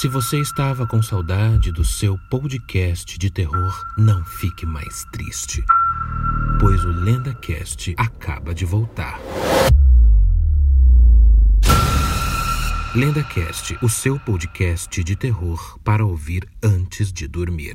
Se você estava com saudade do seu podcast de terror, não fique mais triste, pois o LendaCast acaba de voltar. LendaCast, o seu podcast de terror para ouvir antes de dormir.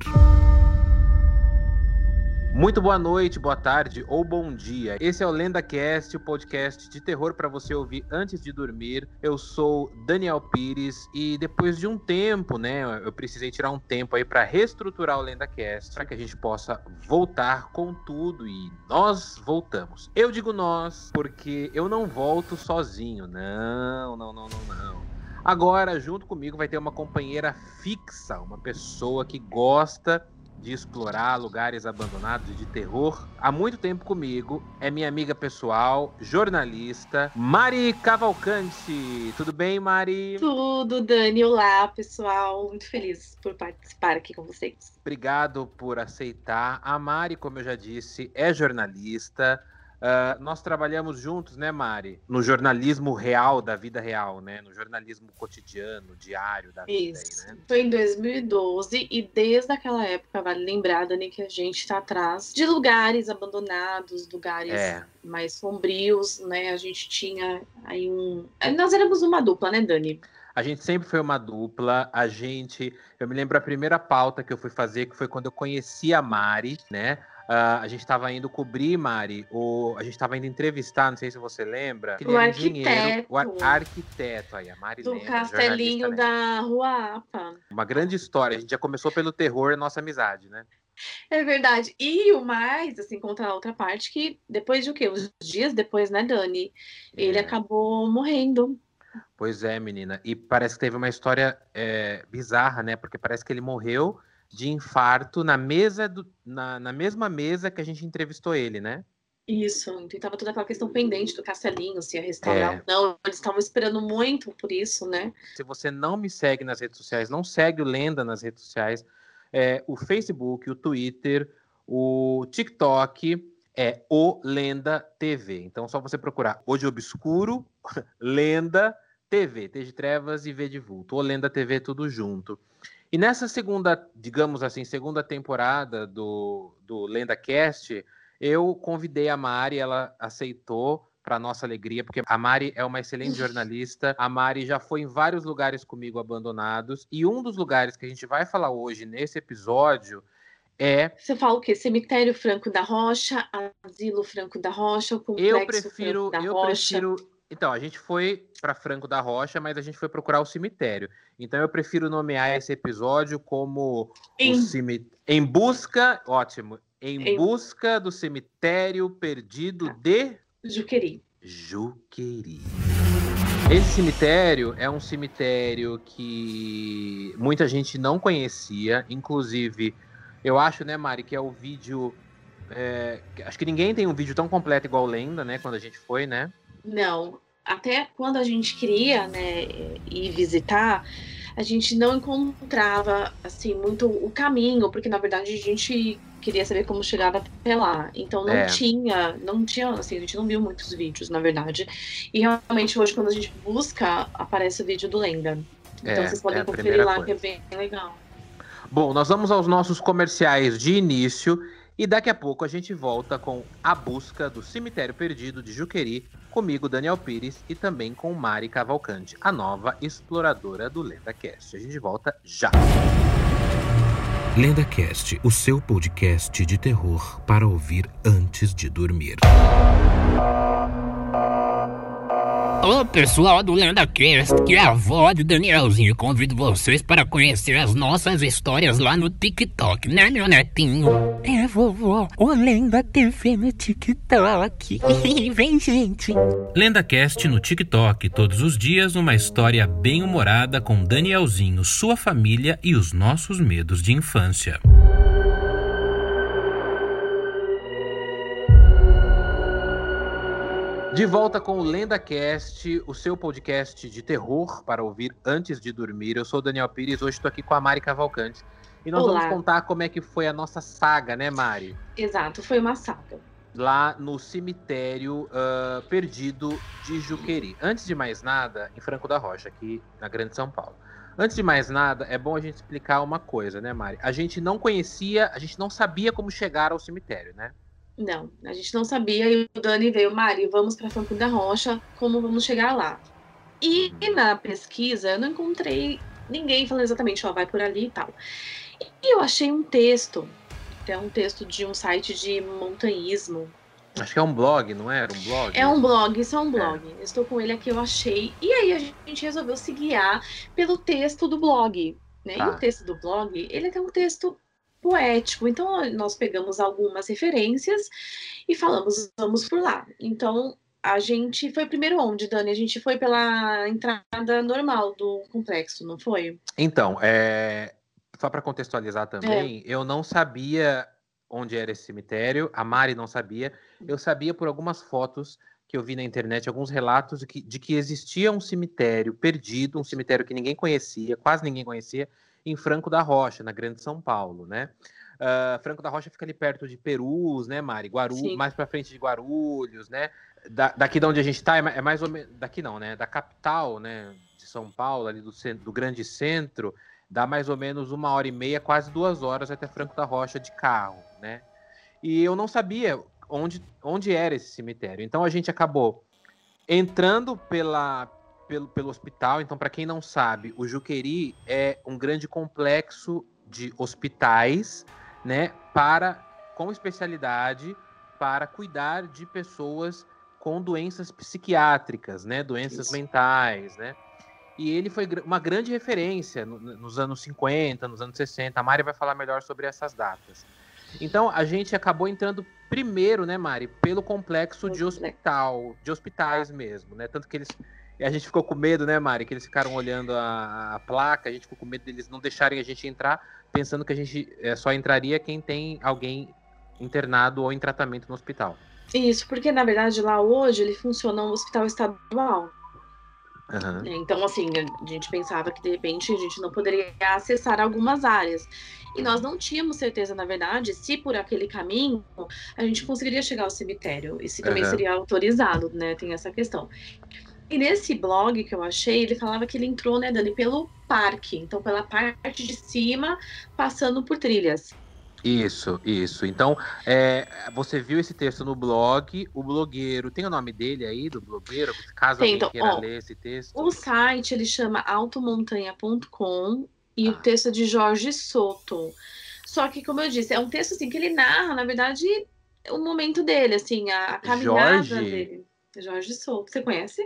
Muito boa noite, boa tarde ou bom dia. Esse é o LendaCast, o podcast de terror para você ouvir antes de dormir. Eu sou Daniel Pires e depois de um tempo, né, eu precisei tirar um tempo aí para reestruturar o LendaCast, para que a gente possa voltar com tudo e nós voltamos. Eu digo nós porque eu não volto sozinho. Não, não, não, não, não. Agora, junto comigo vai ter uma companheira fixa, uma pessoa que gosta de explorar lugares abandonados e de terror há muito tempo comigo. É minha amiga pessoal, jornalista, Mari Cavalcante. Tudo bem, Mari? Tudo, Dani. Olá, pessoal. Muito feliz por participar aqui com vocês. Obrigado por aceitar. A Mari, como eu já disse, é jornalista. Uh, nós trabalhamos juntos, né, Mari? No jornalismo real da vida real, né? No jornalismo cotidiano, diário da vida. Isso. Aí, né? Foi em 2012 e desde aquela época, vale lembrar, Dani, que a gente está atrás de lugares abandonados, lugares é. mais sombrios, né? A gente tinha aí um. Nós éramos uma dupla, né, Dani? A gente sempre foi uma dupla. A gente. Eu me lembro a primeira pauta que eu fui fazer, que foi quando eu conheci a Mari, né? Uh, a gente estava indo cobrir, Mari, o, a gente estava indo entrevistar, não sei se você lembra, o arquiteto. o arquiteto aí, a Mari Do lembra, castelinho da Rua Apa. Uma grande história, a gente já começou pelo terror, nossa amizade, né? É verdade. E o mais, assim, contra a outra parte, que depois de o quê? Uns dias depois, né, Dani? Ele é. acabou morrendo. Pois é, menina. E parece que teve uma história é, bizarra, né? Porque parece que ele morreu de infarto na mesa do, na, na mesma mesa que a gente entrevistou ele, né? Isso, então tava toda aquela questão pendente do Castelinho, se ia restaurar é. ou não. Eles estavam esperando muito por isso, né? Se você não me segue nas redes sociais, não segue o Lenda nas redes sociais, é, o Facebook, o Twitter, o TikTok é o Lenda TV. Então, só você procurar Hoje Obscuro, Lenda TV, T de Trevas e V de Vulto. O Lenda TV tudo junto. E nessa segunda, digamos assim, segunda temporada do, do LendaCast, eu convidei a Mari, ela aceitou para nossa alegria, porque a Mari é uma excelente jornalista. A Mari já foi em vários lugares comigo abandonados. E um dos lugares que a gente vai falar hoje nesse episódio é. Você fala o quê? Cemitério Franco da Rocha, Asilo Franco da Rocha, o Complexo eu prefiro, Franco da eu Rocha? Prefiro, então, a gente foi para Franco da Rocha, mas a gente foi procurar o cemitério. Então eu prefiro nomear esse episódio como em, cimit... em busca, ótimo, em, em, busca do cemitério perdido ah. de Juqueri. Juqueri. Esse cemitério é um cemitério que muita gente não conhecia, inclusive eu acho, né, Mari, que é o vídeo. É... acho que ninguém tem um vídeo tão completo igual Lenda, né? Quando a gente foi, né? Não, até quando a gente queria, né, ir visitar, a gente não encontrava assim muito o caminho, porque na verdade a gente queria saber como chegava até lá. Então não é. tinha, não tinha, assim, a gente não viu muitos vídeos, na verdade. E realmente hoje quando a gente busca, aparece o vídeo do Lenda. Então é, vocês podem é conferir lá coisa. que é bem legal. Bom, nós vamos aos nossos comerciais de início e daqui a pouco a gente volta com A Busca do Cemitério Perdido de Juqueri, comigo, Daniel Pires, e também com Mari Cavalcante, a nova exploradora do LendaCast. A gente volta já! LendaCast, o seu podcast de terror para ouvir antes de dormir. Olá pessoal do LendaCast, que é a avó de Danielzinho. Convido vocês para conhecer as nossas histórias lá no TikTok, né, meu netinho? É, vovó, o Lenda TV no TikTok. Vem, gente. LendaCast no TikTok, todos os dias uma história bem humorada com Danielzinho, sua família e os nossos medos de infância. De volta com o LendaCast, o seu podcast de terror para ouvir antes de dormir. Eu sou o Daniel Pires, hoje estou aqui com a Mari Cavalcante. E nós Olá. vamos contar como é que foi a nossa saga, né, Mari? Exato, foi uma saga. Lá no cemitério uh, perdido de Juqueri. Antes de mais nada, em Franco da Rocha, aqui na Grande São Paulo. Antes de mais nada, é bom a gente explicar uma coisa, né, Mari? A gente não conhecia, a gente não sabia como chegar ao cemitério, né? Não, a gente não sabia e o Dani veio, Mari, vamos para Franco da Rocha, como vamos chegar lá? E uhum. na pesquisa eu não encontrei ninguém falando exatamente, ó, vai por ali e tal. E eu achei um texto, que é um texto de um site de montanhismo. Acho que é um blog, não é? era? Um blog? É um blog, isso é um blog. É. Estou com ele aqui, eu achei. E aí a gente resolveu se guiar pelo texto do blog. Né? Tá. E o texto do blog, ele é um texto poético. Então, nós pegamos algumas referências e falamos, vamos por lá. Então, a gente foi primeiro onde, Dani? A gente foi pela entrada normal do complexo, não foi? Então, é... só para contextualizar também, é. eu não sabia onde era esse cemitério, a Mari não sabia. Eu sabia por algumas fotos que eu vi na internet, alguns relatos de que, de que existia um cemitério perdido, um cemitério que ninguém conhecia, quase ninguém conhecia, em Franco da Rocha, na Grande São Paulo, né? Uh, Franco da Rocha fica ali perto de Perus, né, Mari? Guaru, mais para frente de Guarulhos, né? Da, daqui de onde a gente está é, é, mais ou menos daqui não, né? Da capital, né? De São Paulo, ali do, centro, do grande centro, dá mais ou menos uma hora e meia, quase duas horas até Franco da Rocha de carro, né? E eu não sabia onde, onde era esse cemitério. Então a gente acabou entrando pela, pelo, pelo hospital. Então, para quem não sabe, o Juqueri é um grande complexo de hospitais, né, para com especialidade para cuidar de pessoas com doenças psiquiátricas, né, doenças Isso. mentais, né? E ele foi uma grande referência nos anos 50, nos anos 60. A Mari vai falar melhor sobre essas datas. Então, a gente acabou entrando primeiro, né, Mari, pelo complexo de hospital, de hospitais mesmo, né? Tanto que eles e a gente ficou com medo, né, Mari? Que eles ficaram olhando a, a, placa, a gente ficou com medo deles não deixarem a gente entrar, pensando que a gente é, só entraria quem tem alguém internado ou em tratamento no hospital. Isso, porque na verdade lá hoje ele funciona um hospital estadual. Uhum. Então, assim, a gente pensava que de repente a gente não poderia acessar algumas áreas. E nós não tínhamos certeza, na verdade, se por aquele caminho a gente conseguiria chegar ao cemitério e se também uhum. seria autorizado, né? Tem essa questão. E nesse blog que eu achei, ele falava que ele entrou, né, Dani, pelo parque. Então, pela parte de cima, passando por trilhas. Isso, isso. Então, é, você viu esse texto no blog, o blogueiro, tem o nome dele aí, do blogueiro, caso tem, alguém então, queira ó, ler esse texto? O site, ele chama automontanha.com e ah. o texto é de Jorge Soto. Só que, como eu disse, é um texto, assim, que ele narra, na verdade, o momento dele, assim, a, caminhada Jorge? dele. Jorge Soto, você conhece?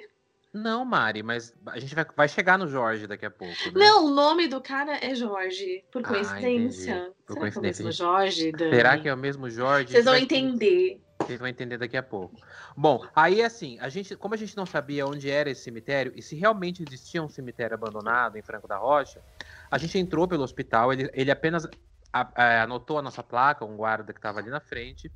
Não, Mari, mas a gente vai, vai chegar no Jorge daqui a pouco. Né? Não, o nome do cara é Jorge, por ah, coincidência. Ah, por Será coincidência. que é o mesmo Jorge? Dani? Será que é o mesmo Jorge? Vocês vão entender. Vocês vão entender daqui a pouco. Bom, aí assim, a gente, como a gente não sabia onde era esse cemitério e se realmente existia um cemitério abandonado em Franco da Rocha, a gente entrou pelo hospital, ele, ele apenas a, a, anotou a nossa placa, um guarda que estava ali na frente,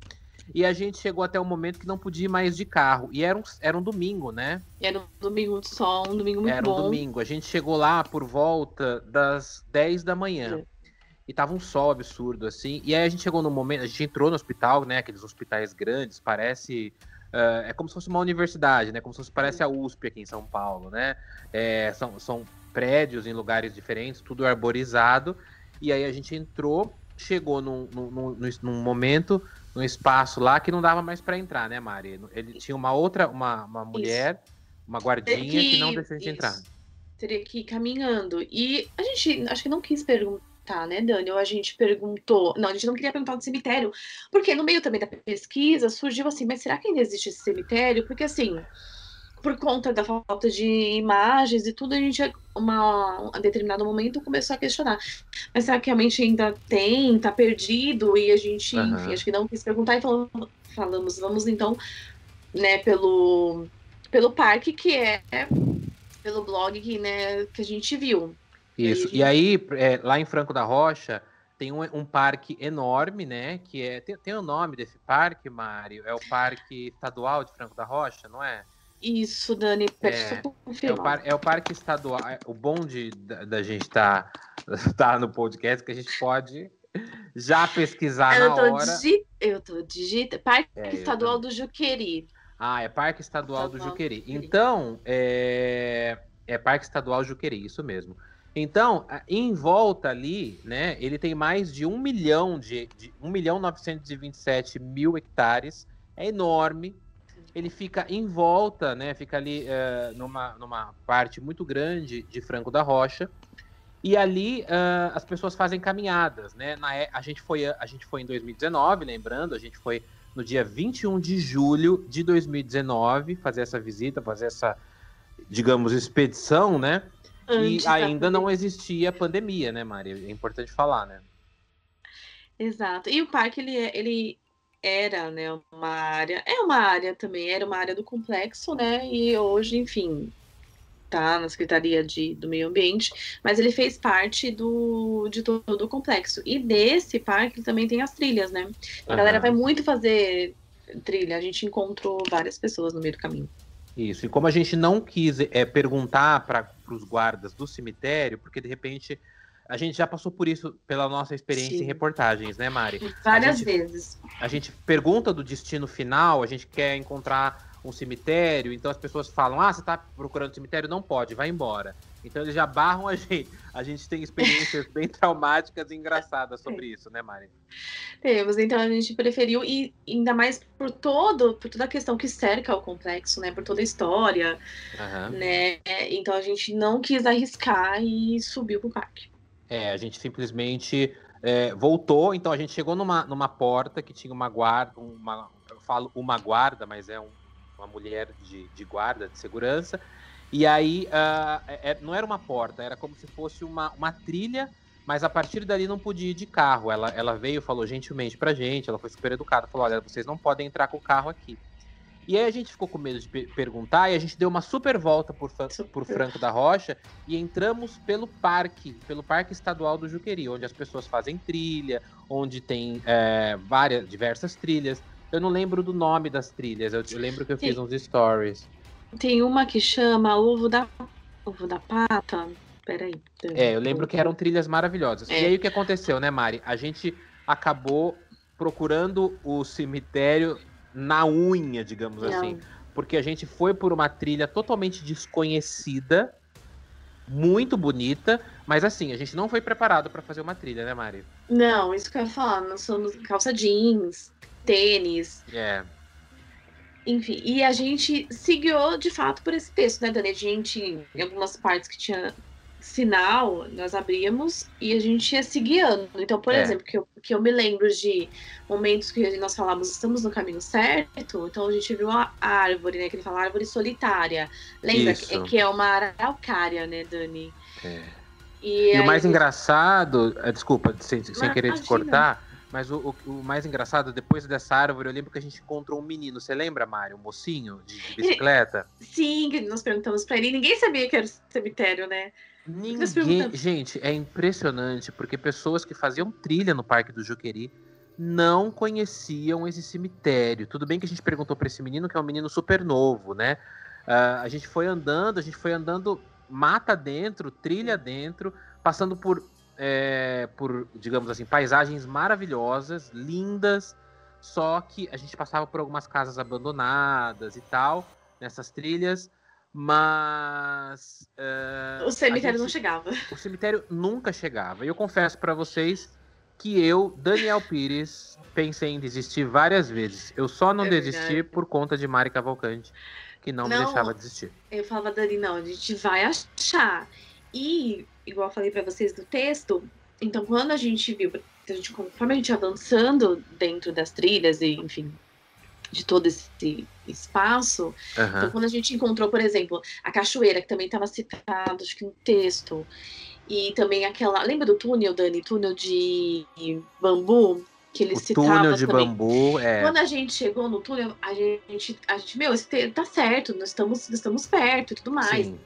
e a gente chegou até um momento que não podia ir mais de carro. E era um, era um domingo, né? Era um domingo só, um domingo muito era bom. Era um domingo. A gente chegou lá por volta das 10 da manhã. É. E tava um sol absurdo, assim. E aí a gente chegou no momento, a gente entrou no hospital, né? Aqueles hospitais grandes, parece. Uh, é como se fosse uma universidade, né? Como se fosse, parece a USP aqui em São Paulo, né? É, são, são prédios em lugares diferentes, tudo arborizado. E aí a gente entrou, chegou num, num, num, num momento num espaço lá que não dava mais para entrar, né, Mari? Ele tinha uma outra, uma, uma mulher, isso. uma guardinha que, que, não deixou isso. entrar. Teria que ir caminhando. E a gente, acho que não quis perguntar, né, Dani? Ou a gente perguntou. Não, a gente não queria perguntar do cemitério, porque no meio também da pesquisa surgiu assim, mas será que ainda existe esse cemitério? Porque assim por conta da falta de imagens e tudo, a gente, uma, a determinado momento, começou a questionar. Mas será que realmente ainda tem? Tá perdido? E a gente, uhum. enfim, acho que não quis perguntar, então falamos, vamos então, né, pelo, pelo parque, que é pelo blog que, né, que a gente viu. Isso, e aí, gente... é, lá em Franco da Rocha, tem um, um, parque enorme, né? Que é. Tem, tem o nome desse parque, Mário? É o Parque Estadual de Franco da Rocha, não é? Isso, Dani, é, é, o par, é o parque estadual. É, o bom de, da, da gente estar tá, tá no podcast que a gente pode já pesquisar eu na hora. Digi... Eu tô digitando. Parque é, Estadual do Juqueri. Ah, é Parque Estadual, Estadual do Juqueri. Então, é... é Parque Estadual Juqueri, isso mesmo. Então, em volta ali, né, ele tem mais de 1 milhão de, de 1 milhão 927 mil hectares, é enorme. Ele fica em volta, né, fica ali uh, numa, numa parte muito grande de Franco da Rocha. E ali uh, as pessoas fazem caminhadas, né? Na, a, gente foi, a gente foi em 2019, lembrando, a gente foi no dia 21 de julho de 2019 fazer essa visita, fazer essa, digamos, expedição, né? Antes e ainda não existia pandemia, né, Maria? É importante falar, né? Exato. E o parque, ele, é, ele era, né, uma área, é uma área também, era uma área do complexo, né? E hoje, enfim, tá na Secretaria de, do Meio Ambiente, mas ele fez parte do, de todo o complexo. E desse parque também tem as trilhas, né? A galera vai muito fazer trilha, a gente encontrou várias pessoas no meio do caminho. Isso, e como a gente não quis é, perguntar para os guardas do cemitério, porque de repente a gente já passou por isso pela nossa experiência Sim. em reportagens, né, Mari? Várias gente, vezes. A gente pergunta do destino final, a gente quer encontrar um cemitério, então as pessoas falam: ah, você está procurando cemitério? Não pode, vai embora. Então eles já barram a gente. A gente tem experiências bem traumáticas e engraçadas sobre isso, né, Mari? Temos, então a gente preferiu, e ainda mais por todo, por toda a questão que cerca o complexo, né? Por toda a história, uhum. né? Então a gente não quis arriscar e subiu pro parque. É, a gente simplesmente é, voltou, então a gente chegou numa, numa porta que tinha uma guarda, uma, eu falo uma guarda, mas é um, uma mulher de, de guarda, de segurança. E aí uh, é, não era uma porta, era como se fosse uma, uma trilha, mas a partir dali não podia ir de carro. Ela, ela veio falou gentilmente pra gente, ela foi super educada, falou: olha, vocês não podem entrar com o carro aqui. E aí a gente ficou com medo de perguntar e a gente deu uma super volta por, por Franco da Rocha e entramos pelo parque, pelo Parque Estadual do Juqueri, onde as pessoas fazem trilha, onde tem é, várias, diversas trilhas. Eu não lembro do nome das trilhas. Eu, eu lembro que eu fiz uns stories. Tem uma que chama Ovo da, Ovo da Pata. Peraí. É, eu lembro que eram trilhas maravilhosas. É. E aí o que aconteceu, né, Mari? A gente acabou procurando o cemitério na unha, digamos não. assim. Porque a gente foi por uma trilha totalmente desconhecida, muito bonita, mas assim, a gente não foi preparado para fazer uma trilha, né, Mari? Não, isso que eu ia falar. Nós somos calça jeans, tênis. É. Enfim, e a gente seguiu de fato por esse texto, né, Dani? A gente, em algumas partes que tinha sinal, nós abríamos e a gente ia se guiando. Então, por é. exemplo, que eu, que eu me lembro de momentos que nós falávamos, estamos no caminho certo, então a gente viu a árvore, né? Que ele fala árvore solitária. Lembra que, que, é uma araucária, né, Dani? É. E, e o mais engraçado, eh, desculpa, sem, sem querer te cortar mas o, o, o, mais engraçado, depois dessa árvore, eu lembro que a gente encontrou um menino. Você lembra, Mário? Um mocinho de, de bicicleta? Sim, nós perguntamos pra ele. Ninguém sabia que era cemitério, né? Ninguém. Gente, é impressionante, porque pessoas que faziam trilha no Parque do Juqueri não conheciam esse cemitério. Tudo bem que a gente perguntou para esse menino, que é um menino super novo, né? Uh, a gente foi andando, a gente foi andando mata dentro, trilha dentro, passando por é, por, digamos assim, paisagens maravilhosas, lindas, só que a gente passava por algumas casas abandonadas e tal, nessas trilhas, mas. Uh, o cemitério gente, não chegava. O cemitério nunca chegava. E eu confesso para vocês que eu, Daniel Pires, pensei em desistir várias vezes. Eu só não é desisti por conta de Mari Cavalcante, que não, não me deixava desistir. Eu falava, Dani, não, a gente vai achar. E igual eu falei para vocês do texto, então quando a gente viu, a gente, conforme a gente avançando dentro das trilhas e, enfim, de todo esse espaço, uhum. então quando a gente encontrou, por exemplo, a cachoeira, que também estava citado, acho que no texto, e também aquela, lembra do túnel, Dani? Túnel de bambu? que ele o citava túnel de também. bambu, é. Quando a gente chegou no túnel, a gente, a gente meu, tá certo, nós estamos, nós estamos perto e tudo mais. Sim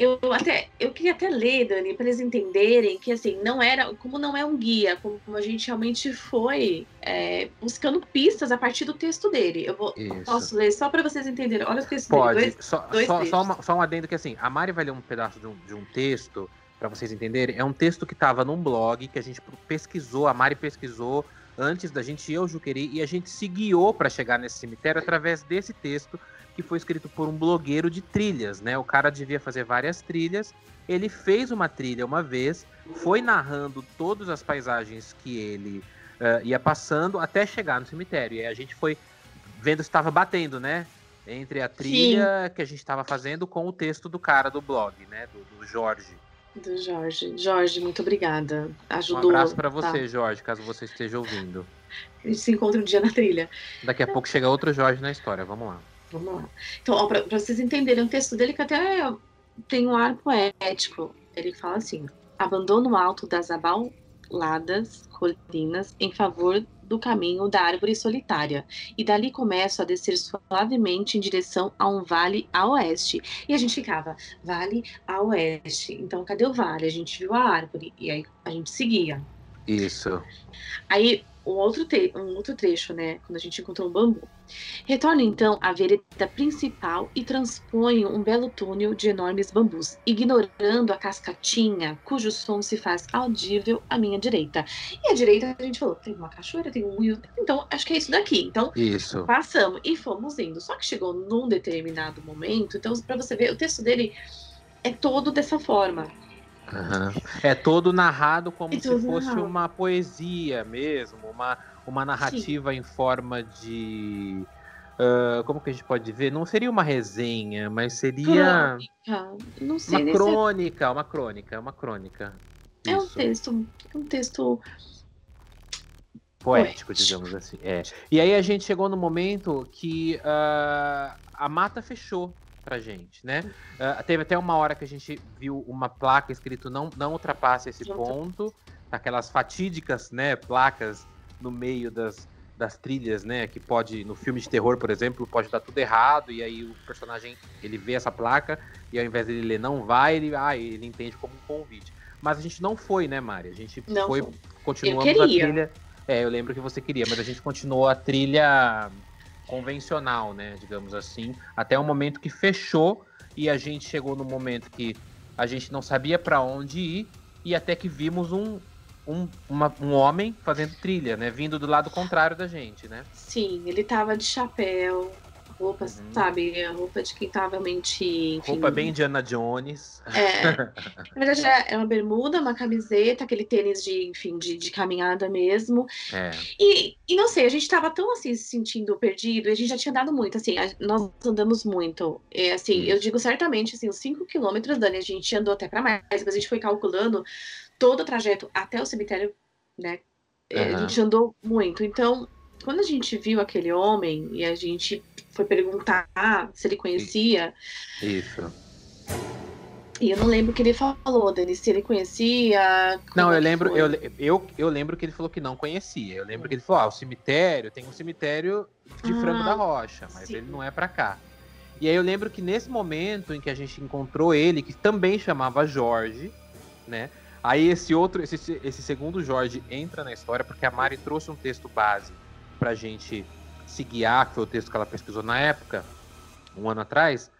eu até eu queria até ler, Dani, para eles entenderem que assim não era como não é um guia, como, como a gente realmente foi é, buscando pistas a partir do texto dele. Eu vou, posso ler só para vocês entenderem. Olha o texto Pode. dele. Dois, só, dois só, só, uma, só um adendo que assim, a Mari vai ler um pedaço de um, de um texto para vocês entenderem. É um texto que estava num blog que a gente pesquisou, a Mari pesquisou antes da gente ir ao Juqueri e a gente se guiou para chegar nesse cemitério através desse texto que foi escrito por um blogueiro de trilhas, né? O cara devia fazer várias trilhas. Ele fez uma trilha uma vez, foi narrando todas as paisagens que ele uh, ia passando até chegar no cemitério. E a gente foi vendo se estava batendo, né? Entre a trilha Sim. que a gente estava fazendo com o texto do cara do blog, né? Do, do Jorge. Do Jorge. Jorge, muito obrigada. Ajudou. Um abraço para você, tá? Jorge, caso você esteja ouvindo. A gente se encontra um dia na trilha. Daqui a pouco chega outro Jorge na história. Vamos lá. Vamos lá. Então, para vocês entenderem o texto dele, que até tem um ar poético. Ele fala assim: abandono alto das abaladas colinas em favor do caminho da árvore solitária, e dali começo a descer suavemente em direção a um vale a oeste. E a gente ficava, vale a oeste. Então, cadê o vale? A gente viu a árvore, e aí a gente seguia. Isso. Aí um outro, um outro trecho, né? Quando a gente encontrou um bambu. Retorno então à vereda principal e transponho um belo túnel de enormes bambus, ignorando a cascatinha, cujo som se faz audível à minha direita. E à direita a gente falou: tem uma cachoeira, tem um rio, então acho que é isso daqui. Então isso. passamos e fomos indo. Só que chegou num determinado momento, então para você ver, o texto dele é todo dessa forma. Uhum. É todo narrado como se fosse narrado. uma poesia mesmo, uma, uma narrativa Sim. em forma de. Uh, como que a gente pode ver? Não seria uma resenha, mas seria. Crônica. Sei, uma crônica, uma crônica, uma crônica. É um texto. É um texto. Poético, Poético, digamos assim. É. E aí a gente chegou no momento que uh, a mata fechou pra gente, né? Uh, teve até uma hora que a gente viu uma placa escrito não, não ultrapasse esse ponto, aquelas fatídicas, né, placas no meio das, das trilhas, né, que pode, no filme de terror, por exemplo, pode dar tudo errado, e aí o personagem, ele vê essa placa, e ao invés dele ler não vai, ele, ah, ele entende como um convite. Mas a gente não foi, né, Mari? A gente não foi, foi. continuamos a trilha... É, eu lembro que você queria, mas a gente continuou a trilha convencional, né, digamos assim, até o momento que fechou e a gente chegou no momento que a gente não sabia para onde ir e até que vimos um, um, uma, um homem fazendo trilha, né, vindo do lado contrário da gente, né? Sim, ele tava de chapéu, roupas, uhum. sabe? A roupa de quem tá realmente. Enfim, roupa bem Indiana Jones. É. Na verdade, é uma bermuda, uma camiseta, aquele tênis de, enfim, de, de caminhada mesmo. É. E, e não sei, a gente tava tão assim, se sentindo perdido, e a gente já tinha dado muito, assim, a, nós andamos muito. É, assim, eu digo certamente, assim, os 5 quilômetros, Dani, a gente andou até para mais, mas a gente foi calculando todo o trajeto até o cemitério, né? Uhum. A gente andou muito. Então, quando a gente viu aquele homem e a gente foi perguntar se ele conhecia. Isso. E eu não lembro o que ele falou, Dani, se ele conhecia. Não, eu lembro, eu, eu, eu lembro que ele falou que não conhecia. Eu lembro que ele falou: ah, o cemitério, tem um cemitério de ah, Frango da Rocha, mas sim. ele não é para cá. E aí eu lembro que nesse momento em que a gente encontrou ele, que também chamava Jorge, né? Aí esse outro, esse, esse segundo Jorge entra na história porque a Mari trouxe um texto base pra gente se guiar, que foi o texto que ela pesquisou na época, um ano atrás,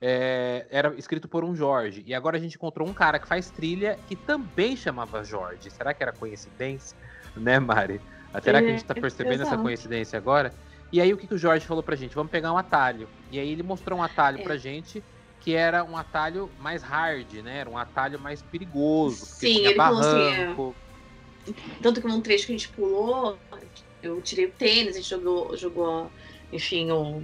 é, era escrito por um Jorge. E agora a gente encontrou um cara que faz trilha que também chamava Jorge. Será que era coincidência? Né, Mari? Será que a gente tá é, percebendo essa coincidência agora? E aí o que, que o Jorge falou pra gente? Vamos pegar um atalho. E aí ele mostrou um atalho é. pra gente que era um atalho mais hard, né? Era um atalho mais perigoso. Sim, ele barranco. falou assim. É... Tanto que num trecho que a gente pulou, eu tirei o tênis, a gente jogou, jogou enfim, o.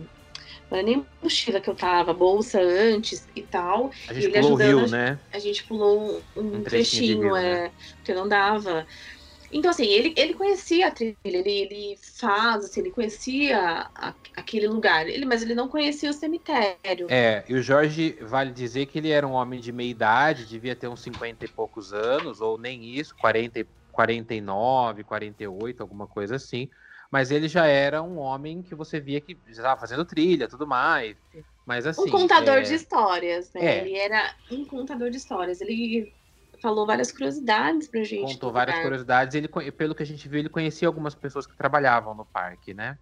Não era nem mochila que eu tava, bolsa antes e tal. A gente pulou o rio, né? A gente pulou um, um, trechinho, rio, é, né? porque não dava. Então, assim, ele, ele conhecia a trilha, ele, ele faz, assim, ele conhecia a, aquele lugar, ele, mas ele não conhecia o cemitério. É, e o Jorge, vale dizer que ele era um homem de meia idade, devia ter uns 50 e poucos anos, ou nem isso, 40 e 49, 48, alguma coisa assim. Mas ele já era um homem que você via que já estava fazendo trilha, tudo mais. Mas assim. Um contador é... de histórias, né? É. Ele era um contador de histórias. Ele falou várias curiosidades pra gente. Contou várias lugar. curiosidades. Ele, pelo que a gente viu, ele conhecia algumas pessoas que trabalhavam no parque, né?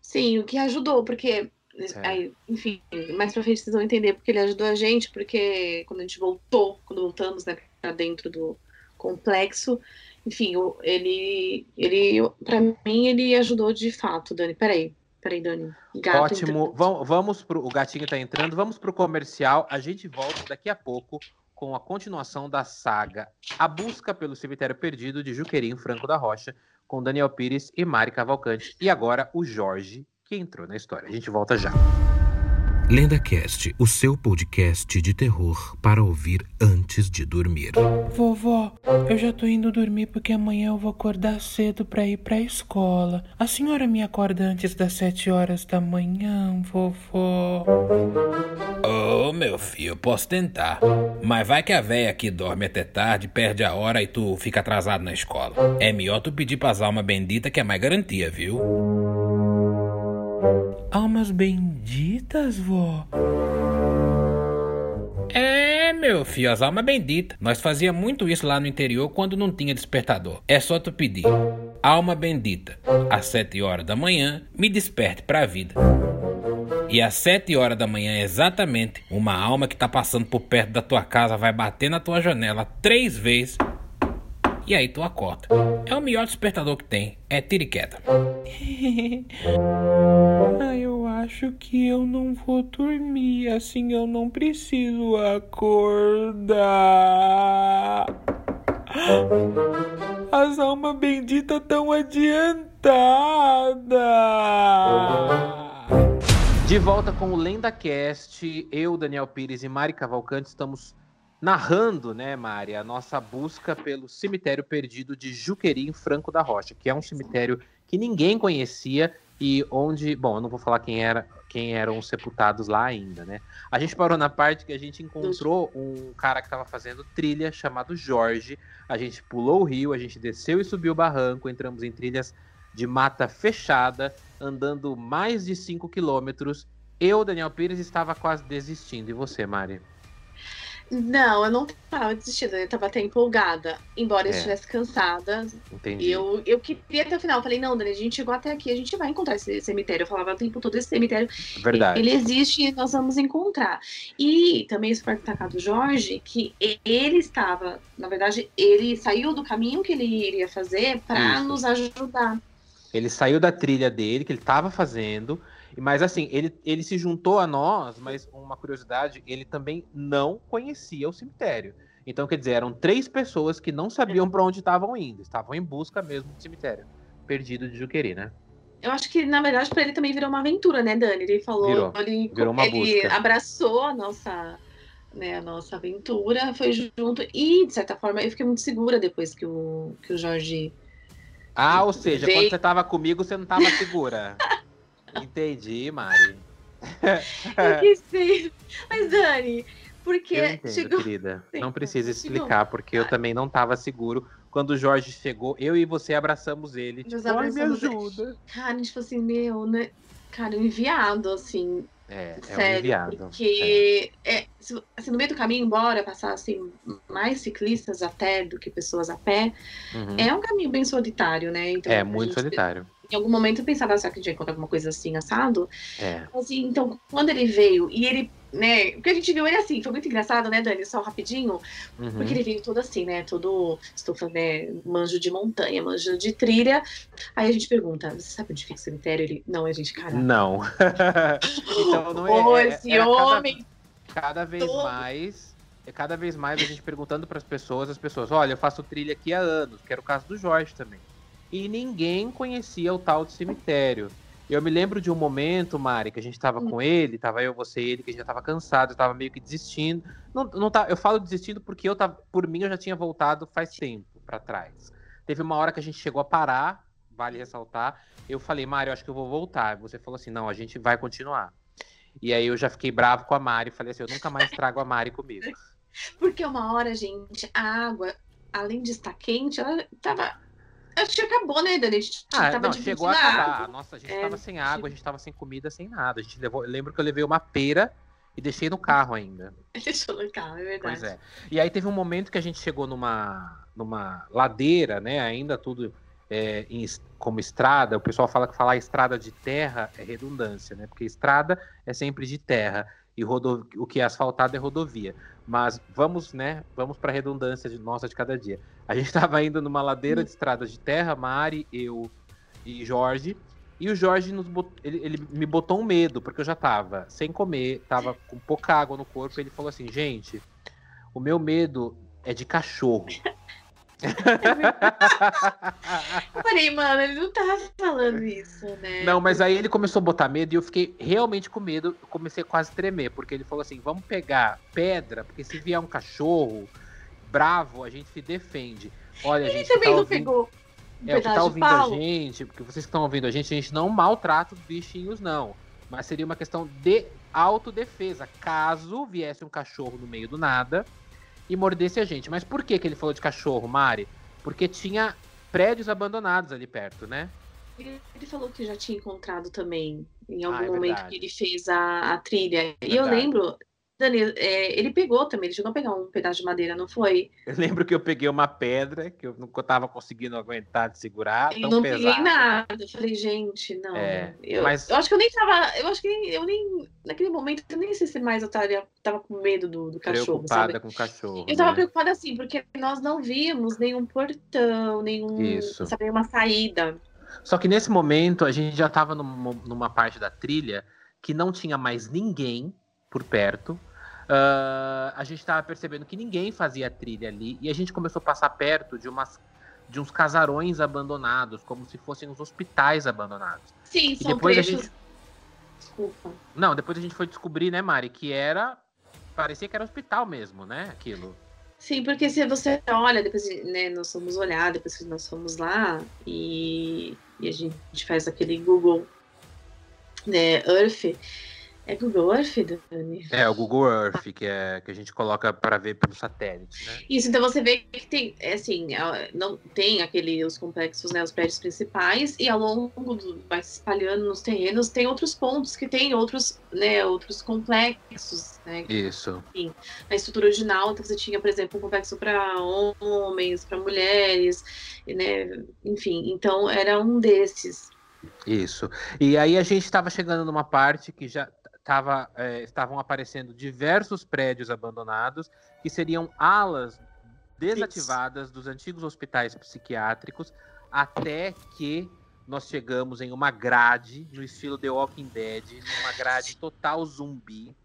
Sim, o que ajudou, porque. É. Aí, enfim, mais pra frente vocês vão entender porque ele ajudou a gente, porque quando a gente voltou, quando voltamos, né, pra dentro do complexo, enfim, ele, ele para mim, ele ajudou de fato, Dani. Peraí, Peraí, Dani. Gato Ótimo. Vamos, vamos pro. O gatinho tá entrando. Vamos pro comercial. A gente volta daqui a pouco com a continuação da saga A Busca pelo Cemitério Perdido de Juquerim Franco da Rocha, com Daniel Pires e Mari Cavalcante. E agora o Jorge, que entrou na história. A gente volta já. LendaCast, o seu podcast de terror para ouvir antes de dormir. Vovó, eu já tô indo dormir porque amanhã eu vou acordar cedo pra ir pra escola. A senhora me acorda antes das sete horas da manhã, vovó? Ô, oh, meu filho, eu posso tentar. Mas vai que a véia aqui dorme até tarde, perde a hora e tu fica atrasado na escola. É melhor tu pedir pras almas benditas que é mais garantia, viu? Almas benditas, vó? É, meu filho, as almas benditas. Nós fazia muito isso lá no interior quando não tinha despertador. É só tu pedir. Alma bendita, às sete horas da manhã, me desperte pra vida. E às sete horas da manhã, exatamente, uma alma que tá passando por perto da tua casa vai bater na tua janela três vezes e aí tu acorda. É o melhor despertador que tem. É tiriqueta. ah, eu acho que eu não vou dormir. Assim eu não preciso acordar. As almas benditas tão adiantadas. De volta com o LendaCast, eu, Daniel Pires e Mari Cavalcante estamos narrando, né, Mari, a nossa busca pelo cemitério perdido de Juquerim Franco da Rocha, que é um cemitério que ninguém conhecia e onde, bom, eu não vou falar quem era, quem eram os sepultados lá ainda, né? A gente parou na parte que a gente encontrou um cara que estava fazendo trilha chamado Jorge. A gente pulou o rio, a gente desceu e subiu o barranco, entramos em trilhas de mata fechada, andando mais de 5 quilômetros. Eu, Daniel Pires, estava quase desistindo. E você, Mari? Não, eu não tava desistindo, eu tava até empolgada. Embora é. eu estivesse cansada. Entendi. Eu, eu queria até o final. Eu falei, não, Dani, a gente chegou até aqui, a gente vai encontrar esse cemitério. Eu falava o tempo todo, esse cemitério. Verdade. Ele existe e nós vamos encontrar. E também isso foi destacar do Jorge, que ele estava, na verdade, ele saiu do caminho que ele iria fazer para nos ajudar. Ele saiu da trilha dele, que ele estava fazendo, mas assim, ele, ele se juntou a nós, mas uma curiosidade, ele também não conhecia o cemitério. Então, quer dizer, eram três pessoas que não sabiam para onde estavam indo, estavam em busca mesmo do cemitério perdido de Juqueri, né? Eu acho que, na verdade, para ele também virou uma aventura, né, Dani? Ele falou, virou, ele, virou uma ele busca. abraçou a nossa, né, a nossa aventura, foi junto e, de certa forma, eu fiquei muito segura depois que o, que o Jorge. Ah, ou seja, veio... quando você estava comigo, você não estava segura. Entendi, Mari. Eu que sei. Mas, Dani, porque eu entendo, chegou. Querida. Não precisa explicar, porque eu também não estava seguro. Quando o Jorge chegou, eu e você abraçamos ele. Nos Tipo, ai, me abraçamos ele." ajuda. Cara, tipo assim, meu, né? Cara, enviado, assim, É, é um sério. enviado. Porque é, se- assim, no meio do caminho, embora passar assim, mais ciclistas a pé do que pessoas a pé, Uhum. é um caminho bem solitário, né? Então, É muito gente- solitário. Em algum momento eu pensava, será que a gente ia encontrar alguma coisa assim, assado? É. Assim, então, quando ele veio e ele, né? Porque a gente viu ele assim, foi muito engraçado, né, Dani? Só rapidinho. Uhum. Porque ele veio todo assim, né? Todo estufa, né? Manjo de montanha, manjo de trilha. Aí a gente pergunta, você sabe onde fica o cemitério? Ele, não, a gente, cara. Não. então não é. Ô, é- esse era cada- homem. cada vez todo. mais, é cada vez mais a gente perguntando para as pessoas, as pessoas, olha, eu faço trilha aqui há anos, que era o caso do Jorge também. E ninguém conhecia o tal de cemitério. Eu me lembro de um momento, Mari, que a gente tava com ele, tava eu, você e ele, que a gente já tava cansado, eu tava meio que desistindo. Não, não tá, eu falo desistindo porque eu tava, por mim eu já tinha voltado faz tempo para trás. Teve uma hora que a gente chegou a parar, vale ressaltar. Eu falei, Mari, eu acho que eu vou voltar. Você falou assim, não, a gente vai continuar. E aí eu já fiquei bravo com a Mari, falei assim, eu nunca mais trago a Mari comigo. Porque uma hora, gente, a água, além de estar quente, ela tava. Acho que acabou, né, Dani? A gente Ah, tava não, chegou a acabar. água. Nossa, a gente É, tava sem água, a gente tava sem comida, sem nada. A gente levou, eu lembro que eu levei uma pera e deixei no carro ainda. Deixou no carro, é verdade. Pois é. E aí teve um momento que a gente chegou numa, numa ladeira, né? Ainda tudo é, em como estrada. O pessoal fala que falar estrada de terra é redundância, né? Porque estrada é sempre de terra e rodo- o que é asfaltado é rodovia. Mas vamos, né? Vamos para redundância de nossa de cada dia. A gente estava indo numa ladeira de estrada de terra, Mari, eu e Jorge. E o Jorge nos bot... ele, ele, me botou um medo, porque eu já tava sem comer, tava com pouca água no corpo. Ele falou assim: gente, o meu medo é de cachorro. eu falei, mano, ele não tava falando isso, né? Não, mas aí ele começou a botar medo e eu fiquei realmente com medo. Eu comecei a quase tremer, porque ele falou assim: vamos pegar pedra, porque se vier um cachorro bravo, a gente se defende. Olha, ele gente. também tá não ouvindo... pegou. Um é, o que tá ouvindo a gente, porque vocês que estão ouvindo a gente, a gente não maltrata os bichinhos, não. Mas seria uma questão de autodefesa, caso viesse um cachorro no meio do nada e mordesse a gente. Mas por que, que ele falou de cachorro, Mari? Porque tinha prédios abandonados ali perto, né? Ele, falou que já tinha encontrado também, em algum ah, é momento que ele fez a, a trilha. É e eu lembro, Dani, é, ele pegou também, ele chegou a pegar um pedaço de madeira, não foi? Eu lembro que eu peguei uma pedra que eu não tava conseguindo aguentar de segurar. Eu não pesado. peguei nada. Eu falei, gente, não. É, eu, mas... eu acho que eu nem tava. Eu acho que eu nem. Naquele momento, eu nem sei se mais eu tava, tava com medo do, do cachorro. Preocupada sabe? com o cachorro. Eu tava né? preocupada assim, porque nós não vimos nenhum portão, nenhum. Isso. Sabe, nenhuma saída. Só que nesse momento a gente já tava numa, numa parte da trilha que não tinha mais ninguém por perto. Uh, a gente estava percebendo que ninguém fazia trilha ali e a gente começou a passar perto de umas de uns casarões abandonados, como se fossem os hospitais abandonados. Sim, e são depois trechos... a gente Desculpa. Não, depois a gente foi descobrir, né, Mari, que era parecia que era hospital mesmo, né, aquilo. Sim, porque se você olha, depois né, nós fomos olhar, depois que nós fomos lá e, e a gente faz aquele Google né, Earth, é Google Earth, Dani? É, o Google Earth, que, é, que a gente coloca para ver pelo satélite, né? Isso, então você vê que tem, é assim, é, não tem aquele, os complexos, né, os prédios principais, e ao longo do, vai se espalhando nos terrenos, tem outros pontos que tem outros, né, outros complexos, né? Isso. Enfim, na estrutura original, então você tinha, por exemplo, um complexo para homens, para mulheres, né, enfim, então era um desses. Isso. E aí a gente estava chegando numa parte que já tava, é, estavam aparecendo diversos prédios abandonados que seriam alas desativadas dos antigos hospitais psiquiátricos até que nós chegamos em uma grade no estilo The Walking Dead, uma grade total zumbi.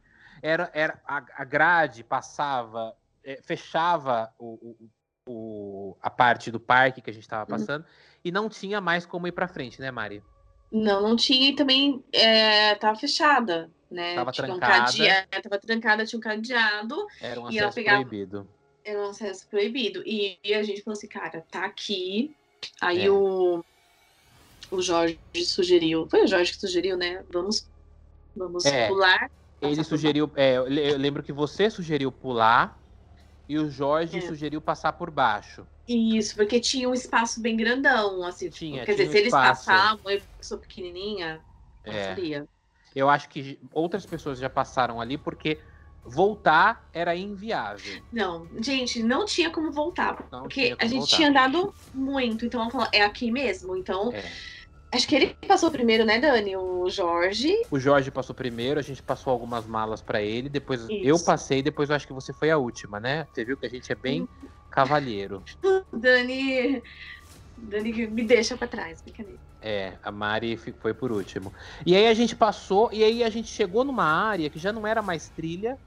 Era, era a, a grade passava, é, fechava o, o, o, a parte do parque que a gente estava uhum. passando uhum. e não tinha mais como ir para frente, né, Mari? Não, não tinha e também estava é, fechada né? Tava tinha trancada. Um cadeado, tava trancada, tinha um cadeado. Era um acesso pegava... proibido. Era um acesso proibido. E, e, a gente falou assim, cara, tá aqui. Aí é. o, o Jorge sugeriu. Foi o Jorge que sugeriu, né? Vamos, vamos é. pular. Ele sugeriu. É, eu lembro que você sugeriu pular e o Jorge é. sugeriu passar por baixo. Isso, porque tinha um espaço bem grandão, assim. Tinha, quer tinha dizer, um se eles passavam, eu sou pequenininha, é. passaria. Eu acho que outras pessoas já passaram ali porque voltar era inviável. Não, gente, não tinha como voltar. Não porque como a gente voltar. tinha andado muito. Então é aqui mesmo. Então. É. Acho que ele passou primeiro, né, Dani? O Jorge. O Jorge passou primeiro, a gente passou algumas malas para ele, depois Isso. eu passei, depois eu acho que você foi a última, né? Você viu que a gente é bem cavalheiro. Dani. Dani me deixa para trás, brincadeira. É, a Mari foi por último. E aí a gente passou, e aí a gente chegou numa área que já não era mais trilha,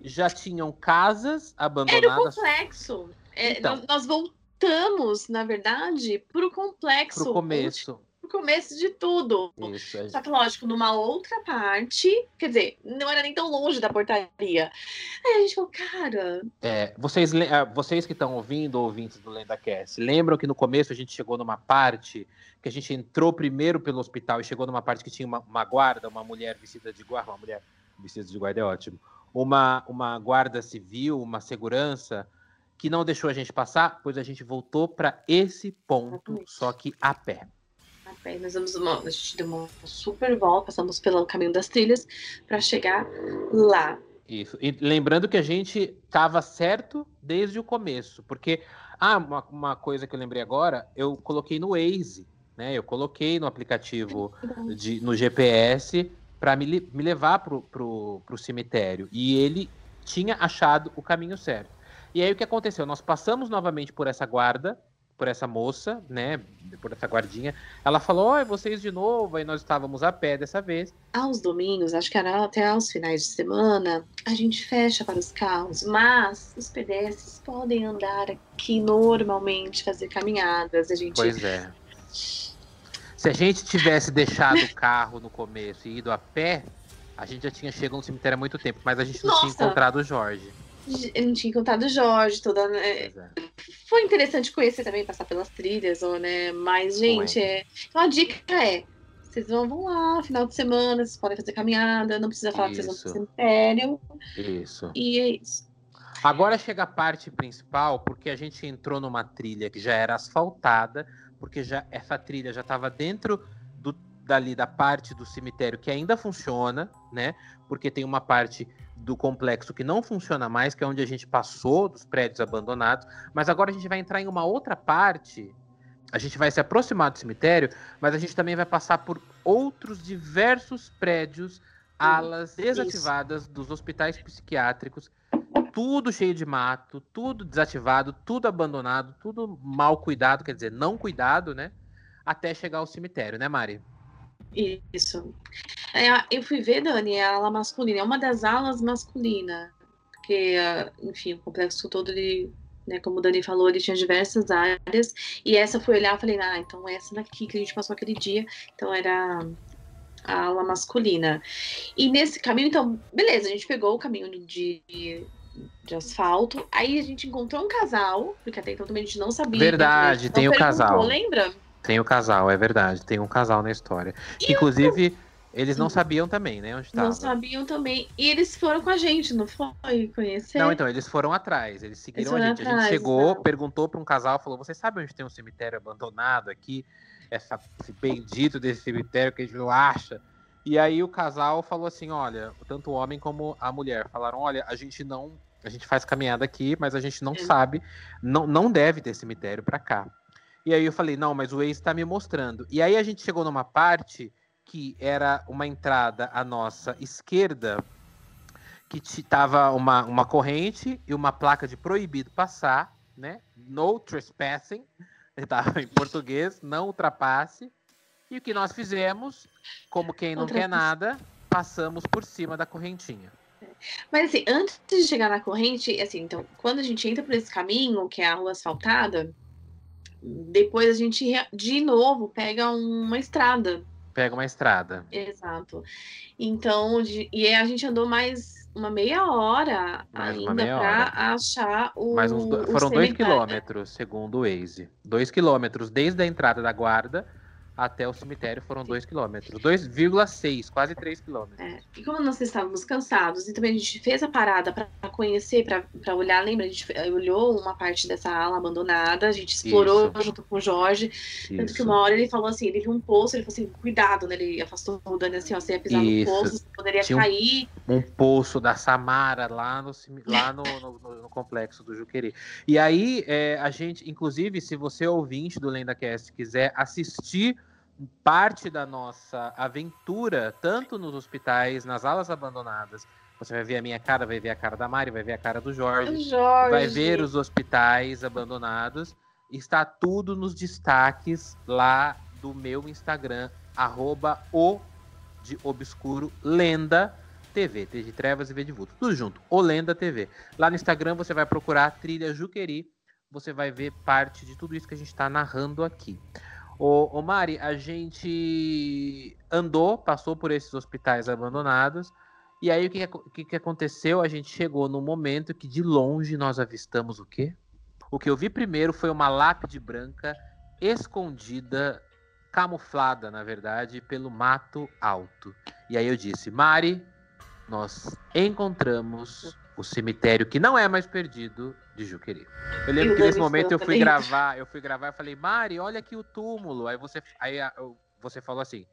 já tinham casas abandonadas. Era o complexo. É, então, nós voltamos, na verdade, pro complexo. Pro começo o começo de tudo. Só que, lógico, numa outra parte, quer dizer, não era nem tão longe da portaria. Aí a gente falou, cara. É, vocês, ah, vocês que estão ouvindo, ouvintes do LendaCast, lembram que no começo a gente chegou numa parte que a gente entrou primeiro pelo hospital e chegou numa parte que tinha uma, uma guarda, uma mulher vestida de guarda, uma mulher vestida de guarda é ótimo, uma, uma guarda civil, uma segurança que não deixou a gente passar, pois a gente voltou para esse ponto, só que a pé. Aí nós uma, a gente deu uma super volta, passamos pelo caminho das trilhas para chegar lá. Isso. E lembrando que a gente estava certo desde o começo, porque ah, uma, uma coisa que eu lembrei agora, eu coloquei no Waze, né? Eu coloquei no aplicativo de, no GPS para me, me levar pro, pro, pro cemitério. E ele tinha achado o caminho certo. E aí o que aconteceu? Nós passamos novamente por essa guarda por essa moça, né? Por essa guardinha. Ela falou: Oi, vocês de novo. Aí nós estávamos a pé dessa vez. Aos domingos, acho que era até aos finais de semana, a gente fecha para os carros, mas os pedestres podem andar aqui normalmente, fazer caminhadas. A gente. Pois é. Se a gente tivesse deixado o carro no começo e ido a pé, a gente já tinha chegado no cemitério há muito tempo, mas a gente não Nossa. tinha encontrado o Jorge. Eu não tinha contado o Jorge, toda. né, é. Foi interessante conhecer também, passar pelas trilhas, ou, né? Mas, gente, é... então a dica é: vocês vão, vão lá, final de semana, vocês podem fazer caminhada, não precisa falar que vocês vão pro Isso. cemitério. Isso. E é isso. Agora chega a parte principal, porque a gente entrou numa trilha que já era asfaltada, porque já essa trilha já estava dentro dali da parte do cemitério que ainda funciona, né? Porque tem uma parte do complexo que não funciona mais, que é onde a gente passou dos prédios abandonados. Mas agora a gente vai entrar em uma outra parte. A gente vai se aproximar do cemitério, mas a gente também vai passar por outros diversos prédios, alas desativadas dos hospitais psiquiátricos tudo cheio de mato, tudo desativado, tudo abandonado, tudo mal cuidado, quer dizer, não cuidado, né? Até chegar ao cemitério, né, Mari? Isso. É, eu fui ver, Dani, é a ala masculina, é uma das alas masculinas. Porque, ah, enfim, o complexo todo, ele, né, como o Dani falou, ele tinha diversas áreas. E essa fui olhar e falei, ah, então essa daqui que a gente passou aquele dia, então era a ala masculina. E nesse caminho, então, beleza, a gente pegou o caminho de, de asfalto, aí a gente encontrou um casal, porque até então também a gente não sabia. Verdade, gente não tem o casal. Lembra? Tem o casal, é verdade, tem um casal na história. Que, inclusive, eles não sabiam também, né, onde Não estava. sabiam também. E eles foram com a gente, não foi? Conhecer? Não, então, eles foram atrás, eles seguiram Eles a gente. a gente atrás, chegou, exato. perguntou para um casal, falou: Você sabe onde tem um cemitério abandonado aqui? Essa, esse bendito desse cemitério que a gente não acha. E aí o casal falou assim: Olha, tanto o homem como a mulher falaram: Olha, a gente não. A gente faz caminhada aqui, mas a gente não É. sabe, não, não deve ter cemitério para cá. E aí eu falei: Não, mas o ex está me mostrando. E aí a gente chegou numa parte que era uma entrada à nossa esquerda, que tava uma, uma corrente e uma placa de proibido passar, né? No trespassing, estava em português, não ultrapasse. E o que nós fizemos, como quem não quer nada, passamos por cima da correntinha. Mas assim, antes de chegar na corrente, assim, então, quando a gente entra por esse caminho, que é a rua asfaltada, depois a gente de novo pega uma estrada. Pega uma estrada. Exato. Então, de- e a gente andou mais uma meia hora Mais ainda para achar o. Mas uns do- o foram dois cemitério. quilômetros, segundo o Waze. Dois quilômetros desde a entrada da guarda até o cemitério foram dois quilômetros. 2,6, quase 3 quilômetros. É, e como nós estávamos cansados, e também a gente fez a parada para conhecer, para olhar, lembra? A gente eh, olhou uma parte dessa ala abandonada, a gente explorou Isso. junto com o Jorge. Tanto que Isso. uma hora ele falou assim: ele viu um poço, ele falou assim: cuidado, né? Ele afastou o Dani assim, ó, você ia pisar Isso. no poço, você poderia Tinha um- cair. um poço da Samara lá no, lá no, no- no- no complexo do Juqueri. E aí, é, a gente, inclusive, se você ouvinte do LendaCast quiser assistir parte da nossa aventura, tanto nos hospitais, nas alas abandonadas, você vai ver a minha cara, vai ver a cara da Mari, vai ver a cara do Jorge, Jorge. vai ver os hospitais abandonados. Está tudo nos destaques lá do meu Instagram, arroba o de obscuro lenda TV, T de trevas e V de vulto, tudo junto, o Lenda TV. Lá no Instagram você vai procurar Trilha Juqueri, você vai ver parte de tudo isso que a gente está narrando aqui. Ô, ô Mari, a gente andou, passou por esses hospitais abandonados, e aí o que, que que, aconteceu? A gente chegou num momento que de longe nós avistamos o quê? O que eu vi primeiro foi uma lápide branca escondida, camuflada, na verdade, pelo mato alto. E aí eu disse, Mari, nós encontramos o cemitério que não é mais perdido de Juqueri. Eu lembro E que nesse momento eu fui gravar, eu fui gravar e falei, Mari, olha aqui o túmulo. Aí você, aí você falou assim,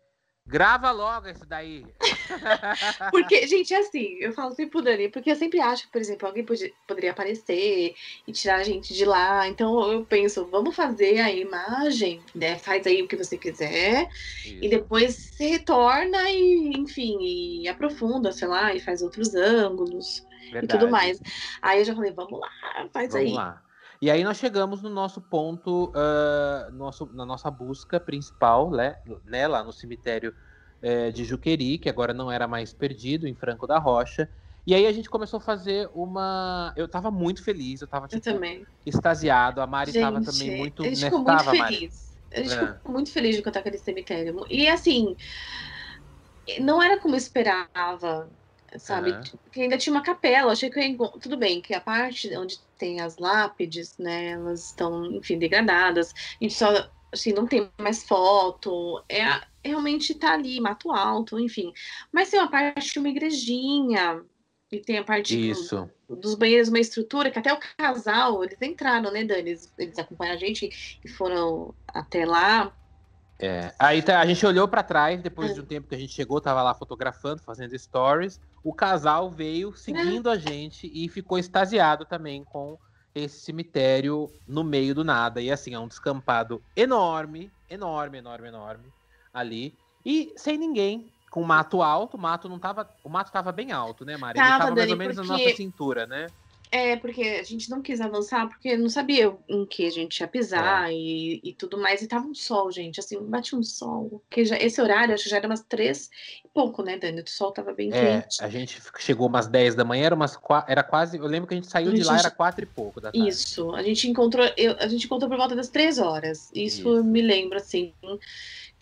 grava logo esse daí. Porque, gente, é assim, eu falo sempre pro Dani, porque eu sempre acho que, por exemplo, alguém poderia aparecer e tirar a gente de lá. Então eu penso, vamos fazer a imagem, né? Faz aí o que você quiser. E Isso. depois você retorna e, enfim, e aprofunda, sei lá, e faz outros ângulos e Verdade. tudo mais. Aí eu já falei, vamos lá, faz Vamos aí. lá. E aí nós chegamos no nosso ponto, uh, nosso, na nossa busca principal, né, né lá no cemitério uh, de Juqueri, que agora não era mais perdido, em Franco da Rocha. E aí a gente começou a fazer uma. Eu tava muito feliz, eu tava tipo, eu também. extasiado. A Mari Gente, tava também muito. A gente né, ficou muito tava, Mari? feliz. A gente É. ficou muito feliz de contar aquele cemitério. E assim, não era como eu esperava, sabe? Aham. Porque ainda tinha uma capela. Achei que ia tudo bem, que a parte onde tem as lápides, né? Elas estão, enfim, degradadas. A gente só, assim, não tem mais foto. É realmente tá ali, mato alto, enfim. Mas tem uma parte de uma igrejinha. E tem a parte do- dos banheiros, uma estrutura que até o casal, eles entraram, né, Dani? Eles, eles acompanharam a gente e foram até lá. É. Aí tá- a gente olhou pra trás, depois É. de um tempo que a gente chegou, tava lá fotografando, fazendo stories. O casal veio seguindo a gente e ficou extasiado também com esse cemitério no meio do nada. E assim, é um descampado enorme, enorme, enorme, enorme ali. E sem ninguém, com mato alto. O mato não tava. O mato tava bem alto, né, Mari? Ele Tava, tava mais Dani, ou menos na porque- nossa cintura, né? É, porque a gente não quis avançar, porque não sabia em que a gente ia pisar e, e tudo mais. E tava um sol, gente, assim, bate um sol. Que já, esse horário, acho que já era umas três e pouco, né, Dani? O sol tava bem É, quente. a gente chegou umas 10 da manhã, era, umas, era quase. Eu lembro que a gente saiu A de lá, gente- era quatro e pouco da tarde. Isso, a gente encontrou, eu- a gente encontrou por volta das três horas. Isso, Isso. eu me lembro, assim,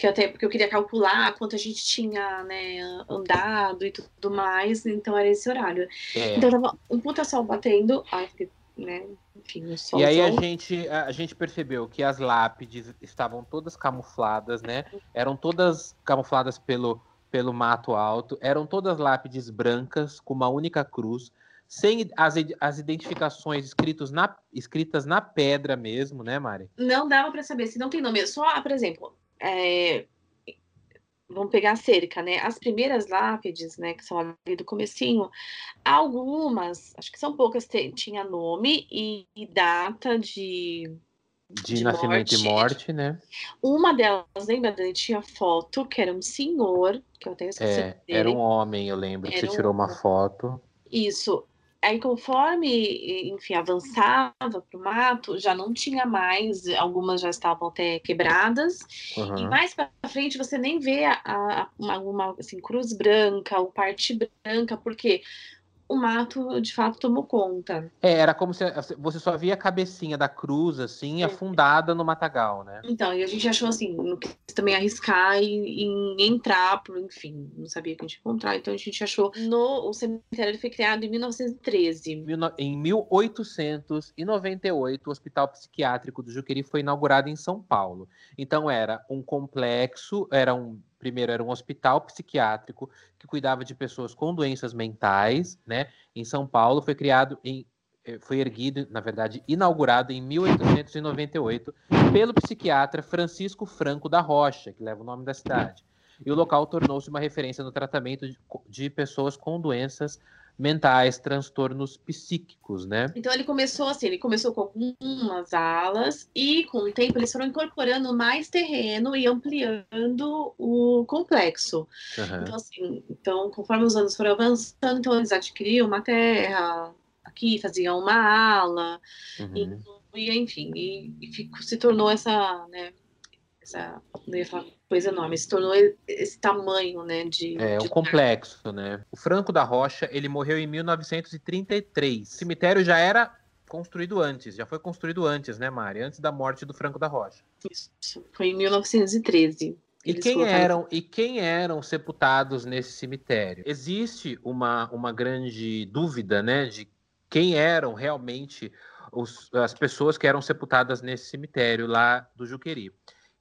que até porque eu queria calcular quanto a gente tinha, né, andado e tudo mais, então era esse horário. É. Então tava um puta sol batendo, ai, né, enfim, o sol. E aí a gente, a, gente percebeu que as lápides estavam todas camufladas, né? Eram todas camufladas pelo, pelo mato alto, eram todas lápides brancas com uma única cruz, sem as, as identificações escritos na, escritas na pedra mesmo, né, Mari? Não dava pra saber se não tem nome. Só, por exemplo, é, vamos pegar a cerca, né? As primeiras lápides, né, que são ali do comecinho, algumas, acho que são poucas, tinha nome e, e data de De, De nascimento morte. e morte, né? uma delas, lembra, Dani? Tinha foto, que era um senhor, que eu até esqueci É, dele. era um homem, eu lembro, que Era você um tirou uma foto. Isso. Aí, conforme, enfim, avançava pro mato, já não tinha mais, algumas já estavam até quebradas, E Uhum. mais pra frente você nem vê a, a- uma, uma, assim, cruz branca ou parte branca, porque o mato de fato tomou conta. É, era como se você só via a cabecinha da cruz, assim, É. afundada no matagal, né? Então, e a gente achou assim, não quis também arriscar em, em entrar, por, enfim, não sabia que a gente ia encontrar, então a gente achou no o cemitério ele foi criado em 1913. Mil no- Em 1898, o Hospital Psiquiátrico do Juqueri foi inaugurado em São Paulo. Então era um complexo, era um primeiro era um hospital psiquiátrico que cuidava de pessoas com doenças mentais, né? Em São Paulo foi criado em eh, foi erguido, na verdade, inaugurado em 1898 pelo psiquiatra Francisco Franco da Rocha, que leva o nome da cidade. E o local tornou-se uma referência no tratamento de, de pessoas com doenças mentais, transtornos psíquicos, né? Então ele começou assim, ele começou com algumas alas e com o tempo eles foram incorporando mais terreno e ampliando o complexo. Aham. Então, assim, então, conforme os anos foram avançando, então eles adquiriam uma terra, aqui faziam uma ala, Uhum. e, enfim, e, e se tornou essa, né, essa, não ia falar coisa enorme, se tornou esse tamanho, né, de... É de um complexo, né? O Franco da Rocha, ele morreu em 1933. O cemitério já era construído antes, já foi construído antes, né, Mari? Antes da morte do Franco da Rocha. Isso, foi em 1913. E quem colocaram- eram e quem eram sepultados nesse cemitério? Existe uma, uma grande dúvida, né, de quem eram realmente os- as pessoas que eram sepultadas nesse cemitério lá do Juqueri.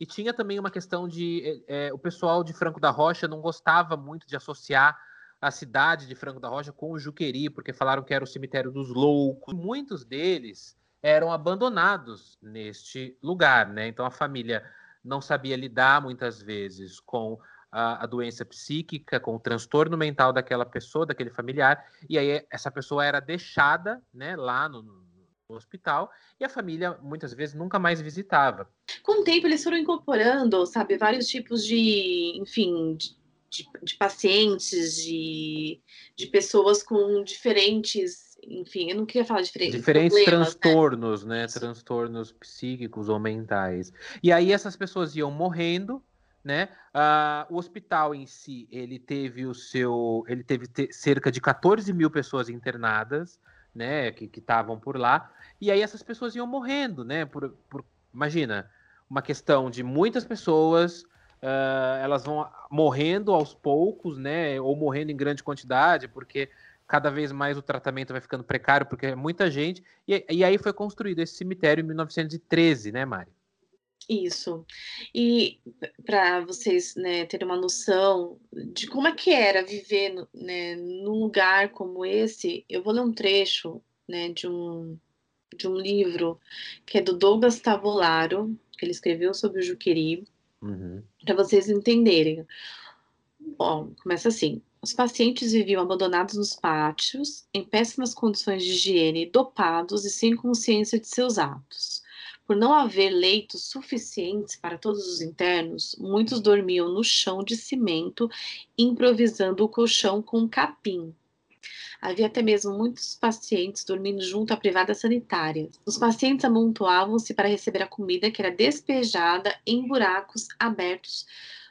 E tinha também uma questão de eh, eh, o pessoal de Franco da Rocha não gostava muito de associar a cidade de Franco da Rocha com o Juqueri, porque falaram que era o cemitério dos loucos. Muitos deles eram abandonados neste lugar, né? Então a família não sabia lidar muitas vezes com a, a doença psíquica, com o transtorno mental daquela pessoa, daquele familiar, e aí essa pessoa era deixada, né, lá no hospital, e a família muitas vezes nunca mais visitava. Com o tempo, eles foram incorporando, sabe, vários tipos de, enfim, de, de- de pacientes, de, de pessoas com diferentes enfim, eu não queria falar diferente. Diferentes transtornos, né? né? Transtornos psíquicos ou mentais. E aí essas pessoas iam morrendo, né? Uh, o hospital em si, ele teve o seu, ele teve cerca de 14 mil pessoas internadas, né? Que estavam por lá. E aí essas pessoas iam morrendo, né? Por, por imagina, uma questão de muitas pessoas Uh, elas vão morrendo aos poucos, né? Ou morrendo em grande quantidade, porque cada vez mais o tratamento vai ficando precário, porque é muita gente. E, e aí foi construído esse cemitério em 1913, né, Mari? Isso. E para vocês né, terem uma noção de como é que era viver né, num lugar como esse, eu vou ler um trecho né, de, um, de um livro que é do Douglas Tavolaro, que ele escreveu sobre o Juqueri Uhum. Para vocês entenderem. Bom, começa assim. Os pacientes viviam abandonados nos pátios, em péssimas condições de higiene, dopados e sem consciência de seus atos. Por não haver leitos suficientes para todos os internos, muitos dormiam no chão de cimento, improvisando o colchão com capim. Havia até mesmo muitos pacientes dormindo junto à privada sanitária. Os pacientes amontoavam-se para receber a comida que era despejada em buracos abertos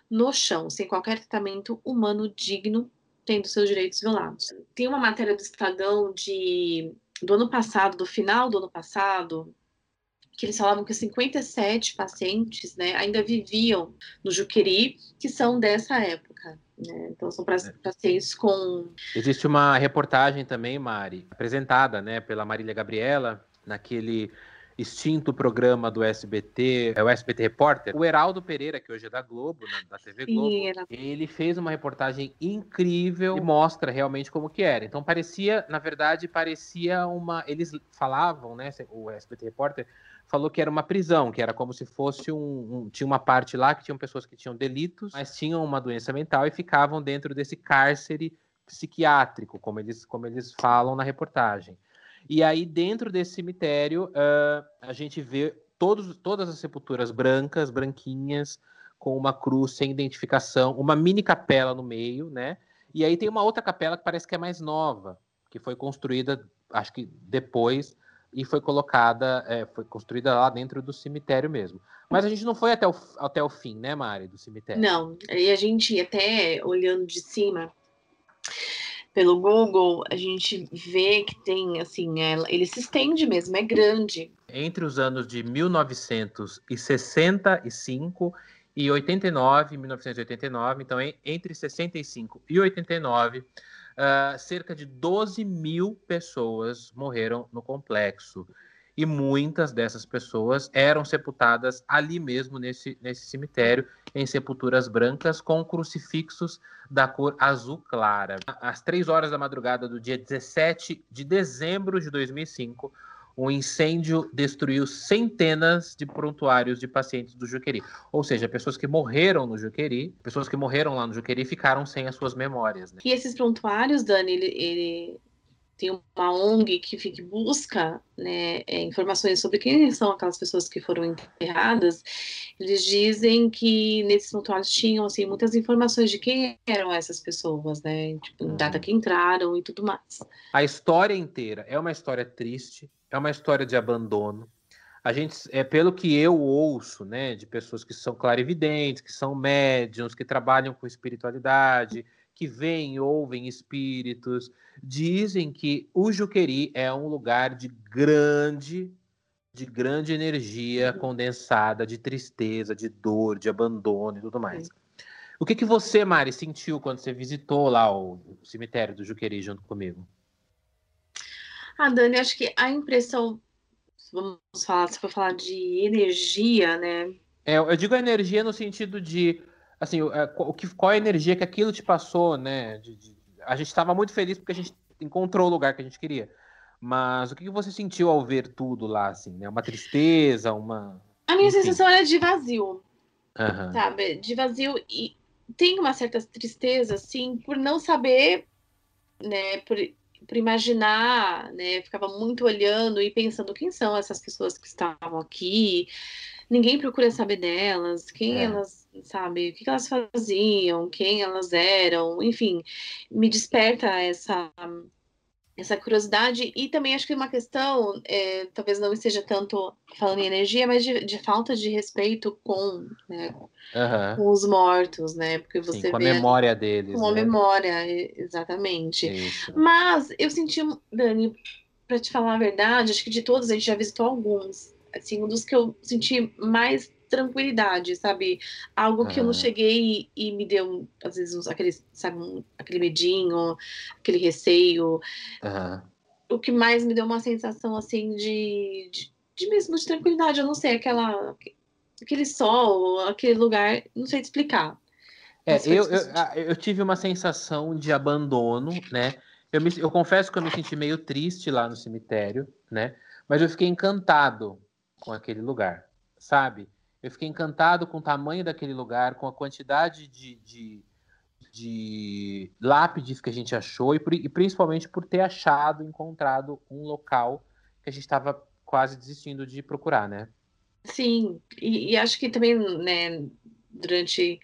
no chão, sem qualquer tratamento humano digno, tendo seus direitos violados. Tem uma matéria do Estadão de, do ano passado, do final do ano passado, que eles falavam que 57 pacientes né, ainda viviam no Juqueri, que são dessa época. Né? Então, são é. pacientes com. Existe uma reportagem também, Mari, apresentada né, pela Marília Gabriela, naquele extinto programa do SBT, é o SBT Repórter. O Heraldo Pereira, que hoje é da Globo, né, da TV Globo, Sim, era... ele fez uma reportagem incrível e mostra realmente como que era. Então parecia, na verdade, parecia uma, eles falavam, né, o SBT Repórter falou que era uma prisão, que era como se fosse um, um, Tinha uma parte lá que tinham pessoas que tinham delitos, mas tinham uma doença mental e ficavam dentro desse cárcere psiquiátrico, como eles, como eles falam na reportagem. E aí, dentro desse cemitério, uh, a gente vê todos, todas as sepulturas brancas, branquinhas, com uma cruz sem identificação, uma mini capela no meio, né? E aí tem uma outra capela que parece que é mais nova, que foi construída, acho que depois, e foi colocada, é, foi construída lá dentro do cemitério mesmo. Mas a gente não foi até o, até o fim, né, Mari, do cemitério? Não, e a gente até olhando de cima pelo Google, a gente vê que tem, assim, é, ele se estende mesmo, é grande. Entre os anos de 1965 e 89, 1989, então entre 65 e 89, uh, cerca de 12 mil pessoas morreram no complexo. E muitas dessas pessoas eram sepultadas ali mesmo, nesse, nesse cemitério, em sepulturas brancas com crucifixos da cor azul clara. Às três horas da madrugada do dia 17 de dezembro de 2005, um incêndio destruiu centenas de prontuários de pacientes do Juqueri. Ou seja, pessoas que morreram no Juqueri, pessoas que morreram lá no Juqueri ficaram sem as suas memórias. Né? E esses prontuários, Dani, ele, ele tem uma ONG que, que busca né, é, informações sobre quem são aquelas pessoas que foram enterradas, eles dizem que nesses prontuários tinham assim, muitas informações de quem eram essas pessoas, né? Tipo, data uhum. que entraram e tudo mais. A história inteira é uma história triste, é uma história de abandono. A gente, é pelo que eu ouço, né, de pessoas que são clarividentes, que são médiums, que trabalham com espiritualidade, que veem ouvem espíritos, dizem que o Juqueri é um lugar de grande de grande energia condensada, de tristeza, de dor, de abandono e tudo mais. O que, que você, Mari, sentiu quando você visitou lá o cemitério do Juqueri junto comigo? Ah, Dani, acho que a impressão, vamos falar, se for falar de energia, né? É, eu digo energia no sentido de, assim, é, o que, qual a energia que aquilo te passou, né? De, de, a gente estava muito feliz porque a gente encontrou o lugar que a gente queria. Mas o que, que você sentiu ao ver tudo lá, assim, né? Uma tristeza, uma... A minha Enfim. sensação era de vazio, uhum. sabe? De vazio e tem uma certa tristeza, assim, por não saber, né? Por por imaginar, né? Ficava muito olhando e pensando quem são essas pessoas que estavam aqui. Ninguém procura saber delas, quem é. elas, sabe, o que elas faziam, quem elas eram, enfim, me desperta essa essa curiosidade e também acho que uma questão, é, talvez não esteja tanto falando em energia, mas de, de falta de respeito com, né, Aham. com os mortos, né? Porque você Sim, com a memória deles. com a né? memória, e- exatamente. Isso. Mas eu senti, Dani, pra te falar a verdade, acho que de todos a gente já visitou alguns. Assim, um dos que eu senti mais tranquilidade, sabe? Algo que eu não Aham. cheguei e, e me deu, às vezes, uns, aquele, sabe, um- aquele medinho, aquele receio. Aham. O que mais me deu uma sensação, assim, de, de, de mesmo de tranquilidade. Eu não sei, aquela, aquele sol, aquele lugar, não sei te explicar. É, eu, eu, ah, eu tive uma sensação de abandono, né? Eu, me- eu confesso que eu me senti meio triste lá no cemitério, né? Mas eu fiquei encantado com aquele lugar, sabe? Eu fiquei encantado com o tamanho daquele lugar, com a quantidade de, de, de lápides que a gente achou e, por- e principalmente por ter achado, encontrado um local que a gente estava quase desistindo de procurar, né? Sim, e, e acho que também, né, durante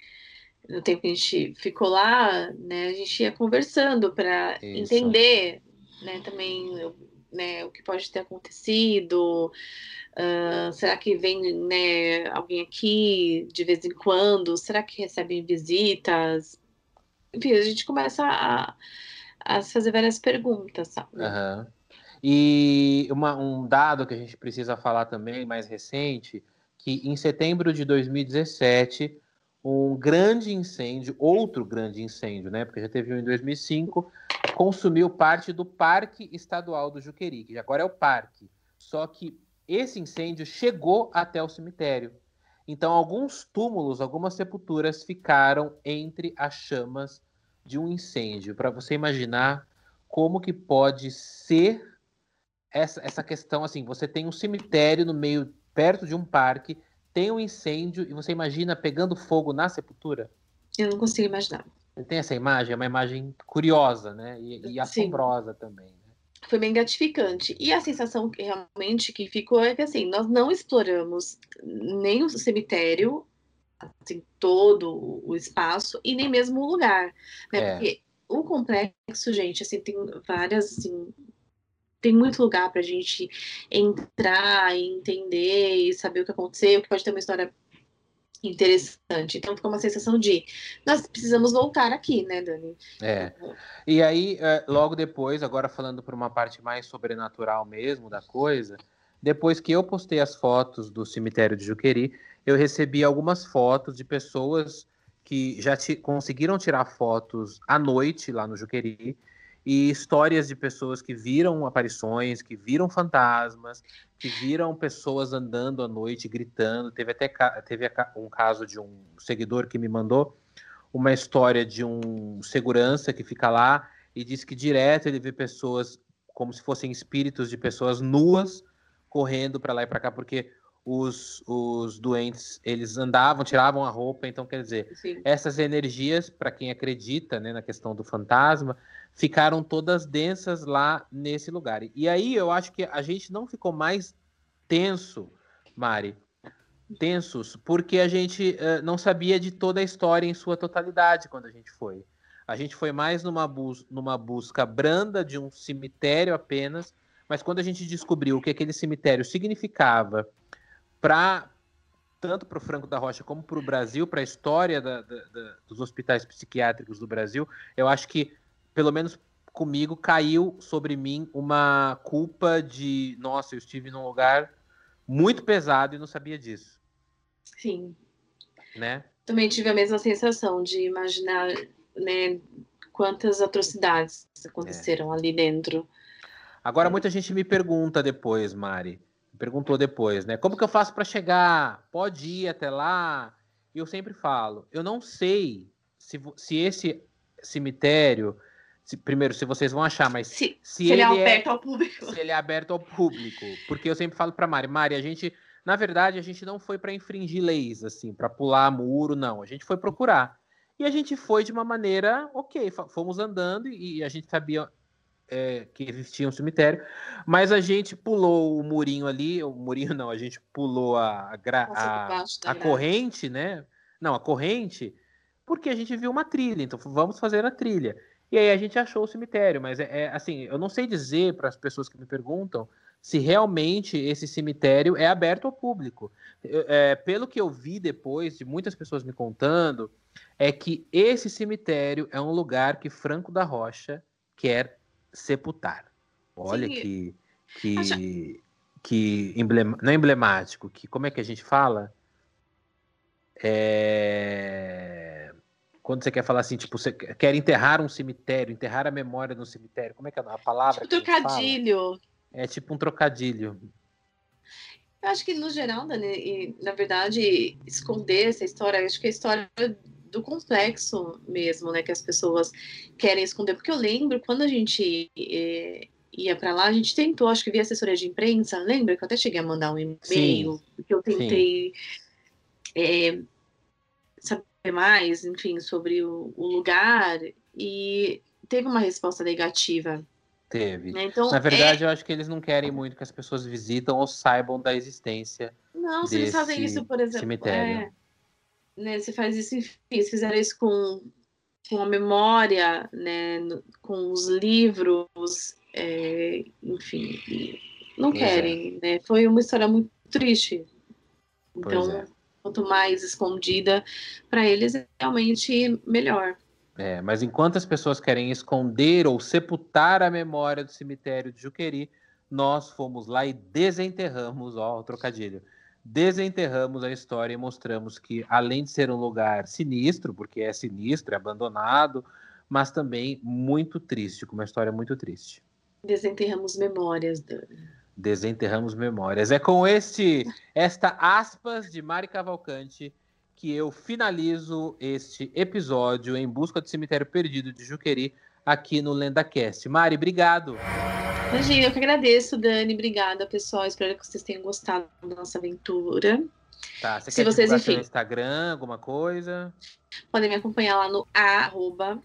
o tempo que a gente ficou lá, né, a gente ia conversando para entender, né, também, né, o que pode ter acontecido. ah, será que vem, né, alguém aqui de vez em quando? Será que recebem visitas? Enfim, a gente começa a, a fazer várias perguntas, sabe? Aham. E uma- um dado que a gente precisa falar também, mais recente, que em setembro de 2017, um grande incêndio, outro grande incêndio, né? Porque já teve um em 2005, consumiu parte do Parque Estadual do Juqueri, que agora é o parque. Só que esse incêndio chegou até o cemitério. Então, alguns túmulos, algumas sepulturas ficaram entre as chamas de um incêndio. Para você imaginar como que pode ser essa, essa questão assim, você tem um cemitério no meio, perto de um parque, tem um incêndio e você imagina pegando fogo na sepultura? Eu não consigo imaginar. Tem essa imagem, é uma imagem curiosa, né? E, e Sim. assombrosa também. né? foi bem gratificante. E a sensação que realmente que ficou é que assim, nós não exploramos nem o cemitério, assim, todo o espaço, e nem mesmo o lugar. Né? É. Porque o complexo, gente, assim, tem várias, assim, tem muito lugar pra gente entrar e entender e saber o que aconteceu, que pode ter uma história interessante. Então ficou uma sensação de nós precisamos voltar aqui, né, Dani? É. E aí, é, logo depois, agora falando por uma parte mais sobrenatural mesmo da coisa, depois que eu postei as fotos do cemitério de Juqueri, eu recebi algumas fotos de pessoas que já conseguiram tirar fotos à noite lá no Juqueri e histórias de pessoas que viram aparições, que viram fantasmas, que viram pessoas andando à noite gritando. Teve até teve um caso de um seguidor que me mandou uma história de um segurança que fica lá e diz que direto ele vê pessoas como se fossem espíritos de pessoas nuas correndo para lá e para cá, porque os, os doentes eles andavam, tiravam a roupa, então quer dizer, Assim, essas energias, para quem acredita né, na questão do fantasma, ficaram todas densas lá nesse lugar. E aí eu acho que a gente não ficou mais tenso, Mari, tensos, porque a gente eh, não sabia de toda a história em sua totalidade quando a gente foi. A gente foi mais numa, bus numa busca branda de um cemitério apenas, mas quando a gente descobriu o que aquele cemitério significava para tanto para o Franco da Rocha como para o Brasil, para a história da- da- da- dos hospitais psiquiátricos do Brasil, eu acho que, pelo menos comigo, caiu sobre mim uma culpa de, nossa, eu estive num lugar muito pesado e não sabia disso, sim. né? Também tive a mesma sensação de imaginar, né, quantas atrocidades aconteceram ali dentro. Agora muita gente me pergunta depois, Mari, perguntou depois, né? Como que eu faço para chegar? Pode ir até lá? E eu sempre falo, eu não sei se, se esse cemitério, se- primeiro, se vocês vão achar, mas Se, se se ele é é- aberto ao público. se ele é aberto ao público. Porque eu sempre falo para Mari, Mari, a gente, na verdade, a gente não foi para infringir leis, assim, para pular muro, não. A gente foi procurar. E a gente foi de uma maneira, ok, fomos andando e a gente sabia é, que existia um cemitério, mas a gente pulou o murinho ali, o murinho não, a gente pulou a, a, a- a corrente, né? Não, a corrente, porque a gente viu uma trilha, então vamos fazer a trilha. E aí a gente achou o cemitério, mas é, é assim, eu não sei dizer para as pessoas que me perguntam se realmente esse cemitério é aberto ao público. É, pelo que eu vi depois, de muitas pessoas me contando, é que esse cemitério é um lugar que Franco da Rocha quer sepultar. Olha Sim. que que Acho... que emblema, não é emblemático, que como é que a gente fala? É... Quando você quer falar assim, tipo, você quer enterrar um cemitério, enterrar a memória no cemitério, como é que é a palavra? Tipo trocadilho. É tipo um trocadilho. Eu acho que, no geral, Dani, e, na verdade, esconder essa história, acho que a história do complexo mesmo, né, que as pessoas querem esconder. Porque eu lembro quando a gente é, ia para lá, a gente tentou, acho que via assessoria de imprensa, lembra que eu até cheguei a mandar um e-mail, que eu tentei é, saber mais, enfim, sobre o, o lugar, e teve uma resposta negativa Teve. Né? Então, Na verdade, é... eu acho que eles não querem muito que as pessoas visitam ou saibam da existência. Não, se eles fazem isso, por exemplo. Cemitério. É, né, você faz isso, enfim, se fizeram isso com, com a memória, né, com os livros, é, enfim, não é. querem, é. né? Foi uma história muito triste. Então, é. quanto mais escondida para eles, é realmente melhor. É, mas enquanto as pessoas querem esconder ou sepultar a memória do cemitério de Juqueri, nós fomos lá e desenterramos, ó, o trocadilho, desenterramos a história e mostramos que, além de ser um lugar sinistro, porque é sinistro, é abandonado, mas também muito triste, com uma história muito triste. Desenterramos memórias, Dani. Desenterramos memórias. É com este, esta aspas de Mari Cavalcante que eu finalizo este episódio em busca do cemitério perdido de Juqueri aqui no LendaCast. Mari, obrigado. Imagina, eu que agradeço, Dani. Obrigada, pessoal. Espero que vocês tenham gostado da nossa aventura. Tá, você Se quer vocês, enfim, Instagram, alguma coisa? Podem me acompanhar lá no arroba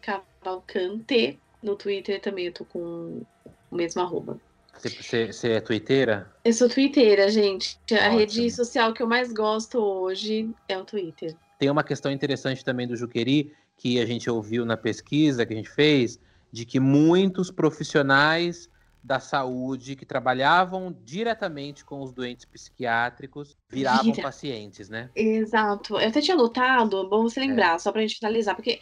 Cavalcante. No Twitter também eu tô com o mesmo arroba. Você é twitteira? Eu sou twitteira, gente. A rede social que eu mais gosto hoje é o Twitter. Tem uma questão interessante também do Juqueri, que a gente ouviu na pesquisa que a gente fez, de que muitos profissionais da saúde que trabalhavam diretamente com os doentes psiquiátricos viravam Vira. pacientes, né? Exato. Eu até tinha notado, bom você lembrar, é. só pra gente finalizar, porque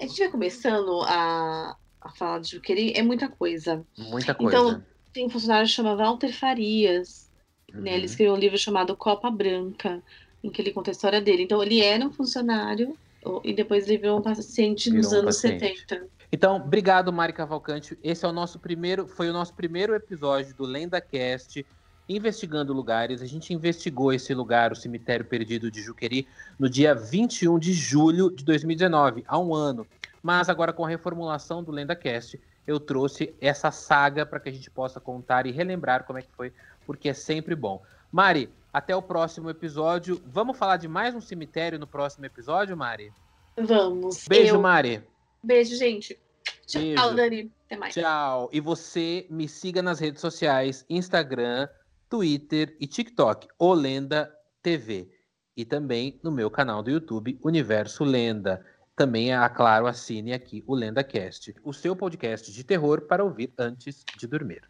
a gente vai começando a, a falar de Juqueri, é muita coisa. Muita coisa. Então, tem um funcionário que chama Walter Farias. Uhum. Né? Ele uhum. escreveu um livro chamado Copa Branca, em que ele conta a história dele. Então, ele era um funcionário e depois ele virou um paciente virou nos um anos paciente. 70. Então, obrigado, Mari Cavalcante. Esse é o nosso primeiro, foi o nosso primeiro episódio do LendaCast, investigando lugares. A gente investigou esse lugar, o cemitério perdido de Juqueri, no dia 21 de julho de 2019, há um ano. Mas agora com a reformulação do LendaCast, eu trouxe essa saga para que a gente possa contar e relembrar como é que foi, porque é sempre bom. Mari, até o próximo episódio. Vamos falar de mais um cemitério no próximo episódio, Mari? Vamos. Beijo, eu... Mari. Beijo, gente. Tchau, Beijo. Dani. Até mais. Tchau. E você me siga nas redes sociais, Instagram, Twitter e TikTok, Olenda TV. E também no meu canal do YouTube, Universo Lenda. Também, é claro, assine aqui o LendaCast, o seu podcast de terror para ouvir antes de dormir.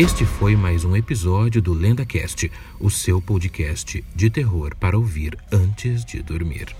Este foi mais um episódio do LendaCast, o seu podcast de terror para ouvir antes de dormir.